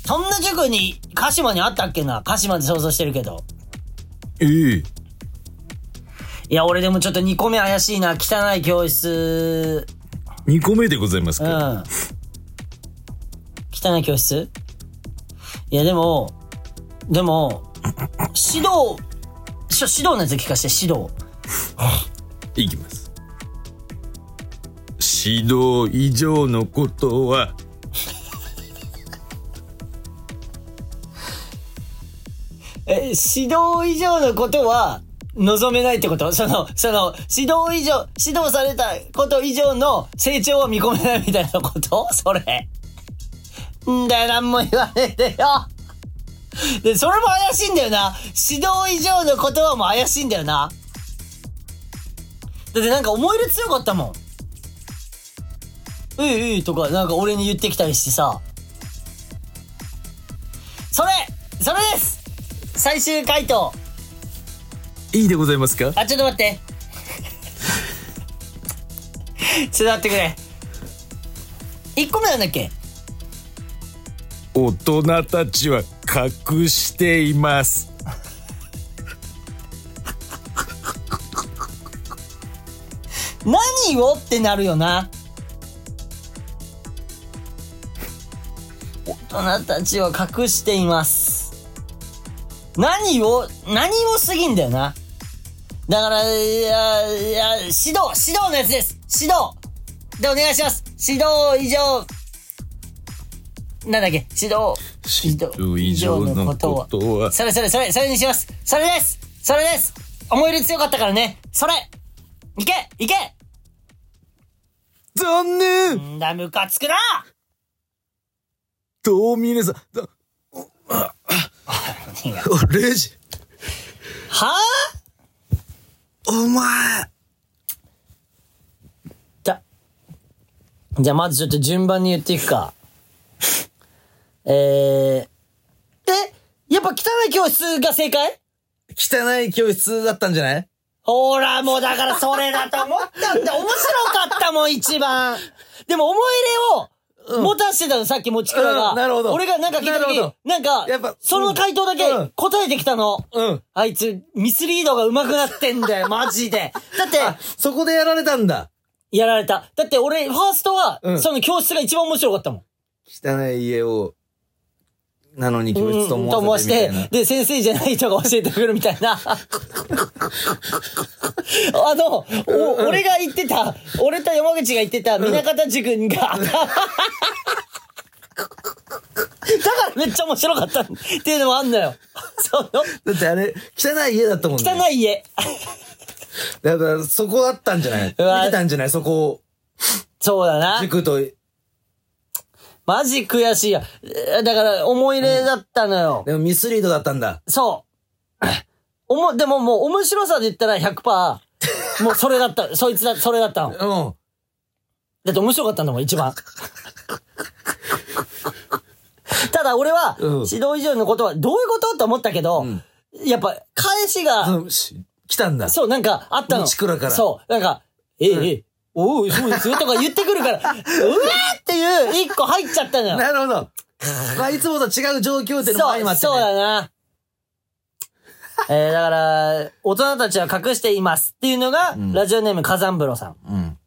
そんな塾に、鹿島にあったっけな？鹿島で想像してるけど。ええ。いや、俺でもちょっと2個目怪しいな。汚い教室。2個目でございますうんか。。汚い教室？いや、でも、でも、指導、し指導のやつ聞かせて、指導。いきます。指導以上のことは、え、指導以上のことは、望めないってこと？その、その、指導以上、指導されたこと以上の成長は見込めないみたいなこと？それ。んだよ、なんも言わねえでよ。で、それも怪しいんだよな。指導以上のことはもう怪しいんだよな。だってなんか思い入れ強かったもん。ういういとか、なんか俺に言ってきたりしてさ。それそれです最終回答。いいでございますか？あ、ちょっと待って。ちょっと待ってくれ。1個目なんだっけ？大人たちは隠しています。何を？ってなるよな。大人たちは隠しています。何を、何をすぎんだよな。だから、いや、いや、指導、指導のやつです。指導でお願いします。指導以上、なんだっけ？指導。指導以上のことは、それそれそれ、それにします。それですそれです思い入れ強かったからね。それいけいけ残念。んだ、ムカつくな。遠峰さん、だレイジ、はぁお前。じゃ、じゃあまずちょっと順番に言っていくか。えー、え？やっぱ汚い教室が正解？汚い教室だったんじゃない？ほら、もうだからそれだと思ったんだ。面白かったもん、一番。でも思い入れを持たしてたの、さっきもちくらが。うんなるほど俺がなんか聞いた時ななんか、やっぱその回答だけうん答えてきたの。うん。あいつ、ミスリードが上手くなってんだよ、マジで。だって、あ、そこでやられたんだ。やられた。だって俺、ファーストは、うんその教室が一番面白かったもん。汚い家を、なのに教うん室とと思わせてみたいな。て、で、先生じゃない人が教えてくるみたいな。あの、お俺が言ってた、俺と山口が言ってた、南方塾が、だからめっちゃ面白かったっていうのもあんのよ。その、だってあれ、汚い家だったもんね。汚い家。だから、そこだったんじゃない？見てたんじゃない？そこを、そうだな。塾と、マジ悔しいや。えだから、思い入れだったのよ。でもミスリードだったんだ。そう。おも、でももう面白さで言ったら100%、もうそれだった、そいつだ、それだったの。うん。だって面白かったんだもん、一番。ただ俺は、うん指導以上のことは、どういうこと？と思ったけど、やっぱ、返しが、うんし来たんだ。そう、なんか、あったの。ちくらからそう、なんか、ええ、ええ、おお、そうですよ、とか言ってくるから、うわーっていう、一個入っちゃったのよ。なるほど。まあ、いつもと違う状況っていうのも相まそう、って、ね。そうだな。えー、だから、大人たちは隠していますっていうのが、ラジオネーム火山風呂さん。うん。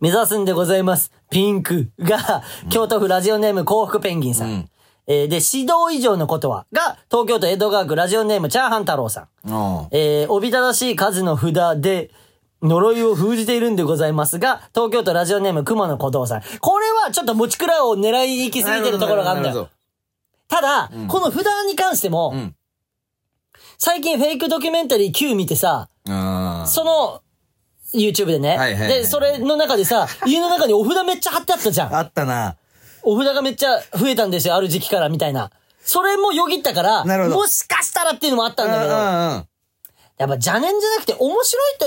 目指すんでございます。ピンクが、京都府ラジオネーム幸福ペンギンさん。うんえーで、指導以上のことはが、東京都江戸川区ラジオネームチャーハン太郎さん。うん。えー、おびただしい数の札で、呪いを封じているんでございますが、東京都ラジオネーム熊野古道さん。これはちょっと持ちくらを狙いに行き過ぎてるところがあるんだよ。ただ、この普段に関しても、ん最近フェイクドキュメンタリー Q 見てさ、あその、YouTube でね。はいはいはいで、それの中でさ、家の中にお札めっちゃ貼ってあったじゃん。あったな。お札がめっちゃ増えたんですよ、ある時期から、みたいな。それもよぎったから、なるほどもしかしたらっていうのもあったんだけど、うんうんやっぱ邪念じゃなくて面白いと、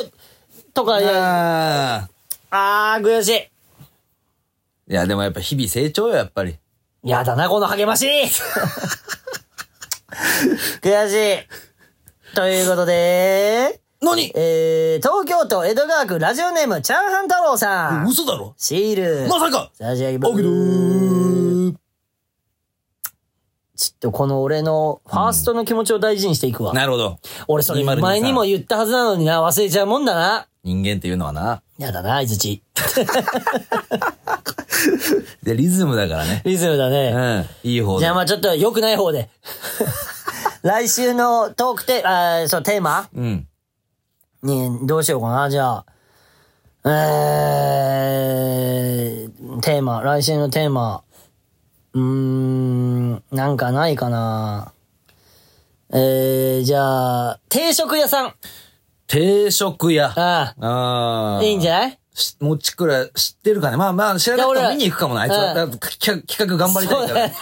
とか、いや、ああー、悔しい。ーいや、でもやっぱ日々成長よ、やっぱり。やだな、この励まし 悔しい。ということで、何？えー、東京都江戸川区ラジオネームチャーハン太郎さん。嘘だろ？シール。まさか差し上げますあげどーちょっとこの俺のファーストの気持ちを大事にしていくわ。なるほど。俺それ202前にも言ったはずなのにな、忘れちゃうもんだな。人間っていうのはな。やだな、相づち。で、リズムだからね。リズムだうね。ん。いい方でじゃあ。まあちょっと良くない方で。来週のトークテ、あーそう、テーマ？うん。に、どうしようかな、じゃあ。えー、テーマ、来週のテーマ。うーん、なんかないかな。えー、じゃあ、定食屋さん。定食屋。あああ、いいんじゃゃない？しもちくら知ってるかねまあまあ、知らなくても見に行くかもな、あいつは。企画頑張りたいから。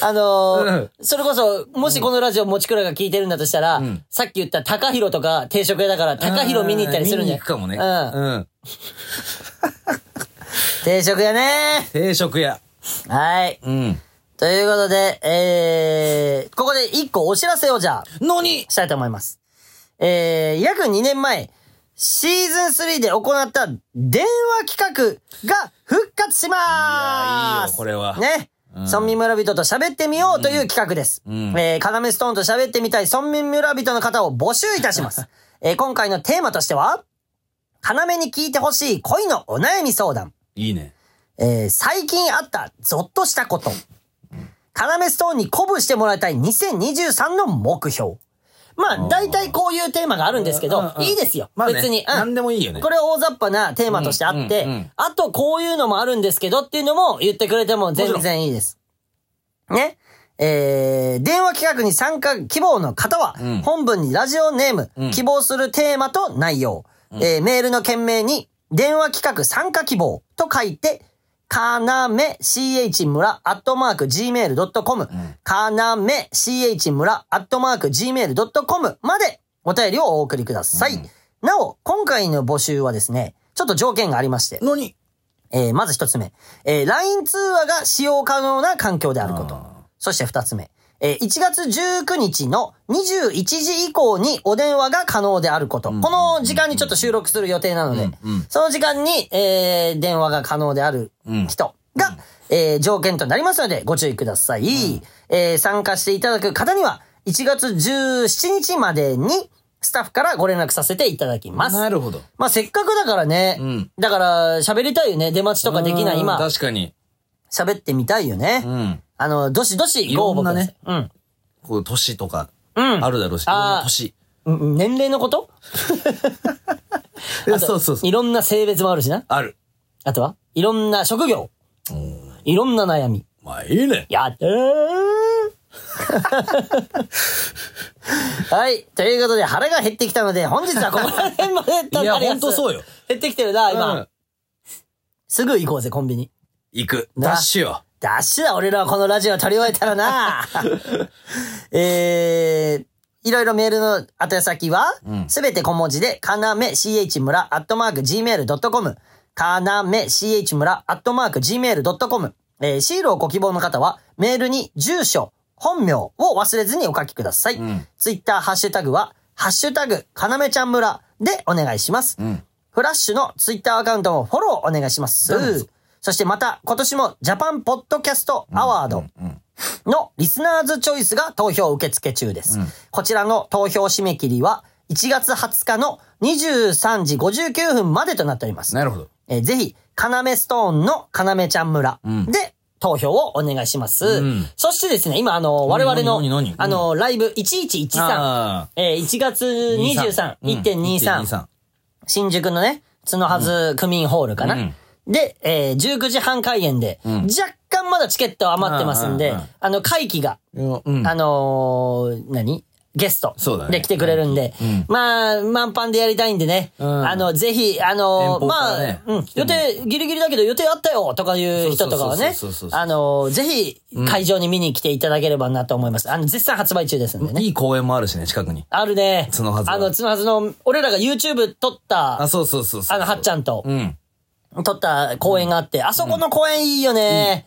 あのーうんそれこそ、もしこのラジオもちくらが聞いてるんだとしたら、んさっき言った高弘とか定食屋だから、高弘見に行ったりするん見だよ。に行くかもね。うん。うん。定食屋ね定食屋。はい。うん。ということで、えー、ここで一個お知らせをじゃあ、何？したいと思います。えー、約2年前、シーズン3で行った電話企画が復活しまいやーすいいよこれはね。村民村人と喋ってみようという企画です。んえー、カナメストーンと喋ってみたい村民村人の方を募集いたします。えー、今回のテーマとしては、カナメに聞いてほしい恋のお悩み相談。いいね。えー最近あったゾッとしたこと。カナメストーンに鼓舞してもらいたい2023の目標。まあ、大体こういうテーマがあるんですけど、うんうんいいですよ。まあね別に。うん何でもいいよねこれは大雑把なテーマとしてあって、うんうんうんあとこういうのもあるんですけどっていうのも言ってくれても全然いいです。ね。えー、電話企画に参加希望の方は、ん本文にラジオネーム、ん希望するテーマと内容、えーメールの件名に、電話企画参加希望と書いて、かなめ ch 村アットマーク gmail.com、かなめ ch 村アットマーク gmail.com までお便りをお送りください。なお、今回の募集はですね、ちょっと条件がありまして、何？えーまず一つ目、えー LINE 通話が使用可能な環境であること。そして二つ目、えー1月19日の21時以降にお電話が可能であること。この時間にちょっと収録する予定なので、その時間に、えー電話が可能である人が、えー条件となりますのでご注意ください。えー参加していただく方には、1月17日までに、スタッフからご連絡させていただきます。なるほど。まあ、せっかくだからね。んだから、喋りたいよね。出待ちとかできないうん今。確かに。喋ってみたいよね。うん。あの、どしどしご応募ください。うん。こう、年とか、うん。あるだろうし、んな年。うん年齢のこと？そうそうそう。いろんな性別もあるしな。ある。あとは？いろんな職業。いろんな悩み。まあ、いいね。やったーはい。ということで、腹が減ってきたので、本日はここら辺までと いやなりますほんとそうよ。減ってきてるな、今。うんすぐ行こうぜ、コンビニ。行く。なダッシュよ。ダッシュだ、俺らはこのラジオを撮り終えたらな。えー、いろいろメールの宛先はうん、すべ、て小文字で、かなめ ch 村アットマーク gmail.com、かなめ ch 村アットマーク gmail.com、えー、シールをご希望の方は、メールに住所、本名を忘れずにお書きください。んツイッターハッシュタグは、ハッシュタグ、かなめちゃん村でお願いします。んフラッシュのツイッターアカウントもフォローお願いします。そしてまた、今年もジャパンポッドキャストアワードのリスナーズチョイスが投票受付中です。こちらの投票締め切りは1月20日の23時59分までとなっております。なるほど。えーぜひ、カナメストーンのカナメちゃん村ん。で投票をお願いします。ん。そしてですね、今、あの、我々のあの、ライブ1113、あえー、1月23、1.23、新宿のね、角はず区民ホールかな。うんで、えー、19時半開演で、若干まだチケット余ってますんで、うんうんうんあの、会期が、うん。あのー何？ゲスト。そうだね。で来てくれるんで、まあ、満帆でやりたいんでね、ん。あの、ぜひ、あの遠方まあ、うん、予定、ギリギリだけど予定あったよ。とかいう人とかはね。あのぜひ、会場に見に来ていただければなと思います。あの、絶賛発売中ですんでね。いい公園もあるしね、近くに。あるね。角はずはあの、角はずの、俺らが YouTube 撮った、あ、そうそうそうそう。あの、はっちゃんと、うん。撮った公園があって、あそこの公園いいよね。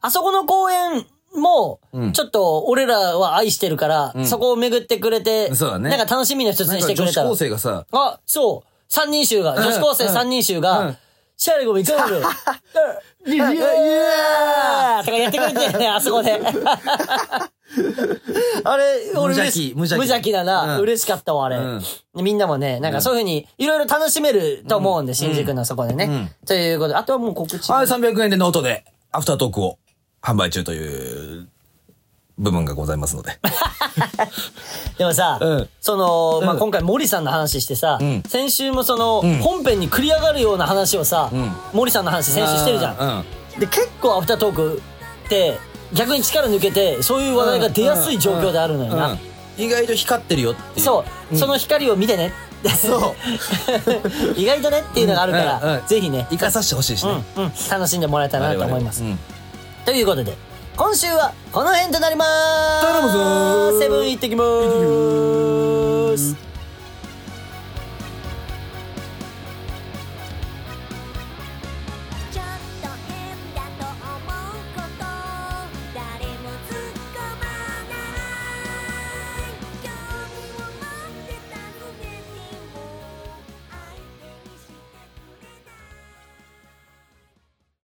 あそこの公園も、ちょっと俺らは愛してるから、そこを巡ってくれて、そうだねなんか楽しみの一つにしてくれたら女子高。生がさ、あ、そう。三人衆が、女子高生三人衆が、シャレゴミゴ ール。イエーイとかやってくれてね、あそこで。あれ、俺嬉しい。無邪気無邪気無邪気だな。うん嬉しかったわ、あれ。うんみんなもね、なんかそういうふうに、いろいろ楽しめると思うんで、新宿のそこでね。ということで、あとはもう告知。はい、300円でノートで、アフタートークを販売中という部分がございますので。でもさ、うんその、まあ、今回森さんの話してさ、ん先週もその、本編に繰り上がるような話をさ、森さんの話先週してるじゃん。うん。で、結構アフタートークって、逆に力抜けて、そういう話題が出やすい状況であるのよな。うん意外と光ってるよっていう。そう、その光を見てね。そう。意外とねっていうのがあるから、うんうんぜひね、生かさせてほしいしね。うん、うん、楽しんでもらえたらなと思います。うんということで、今週はこの辺となります。セブン行ってきます。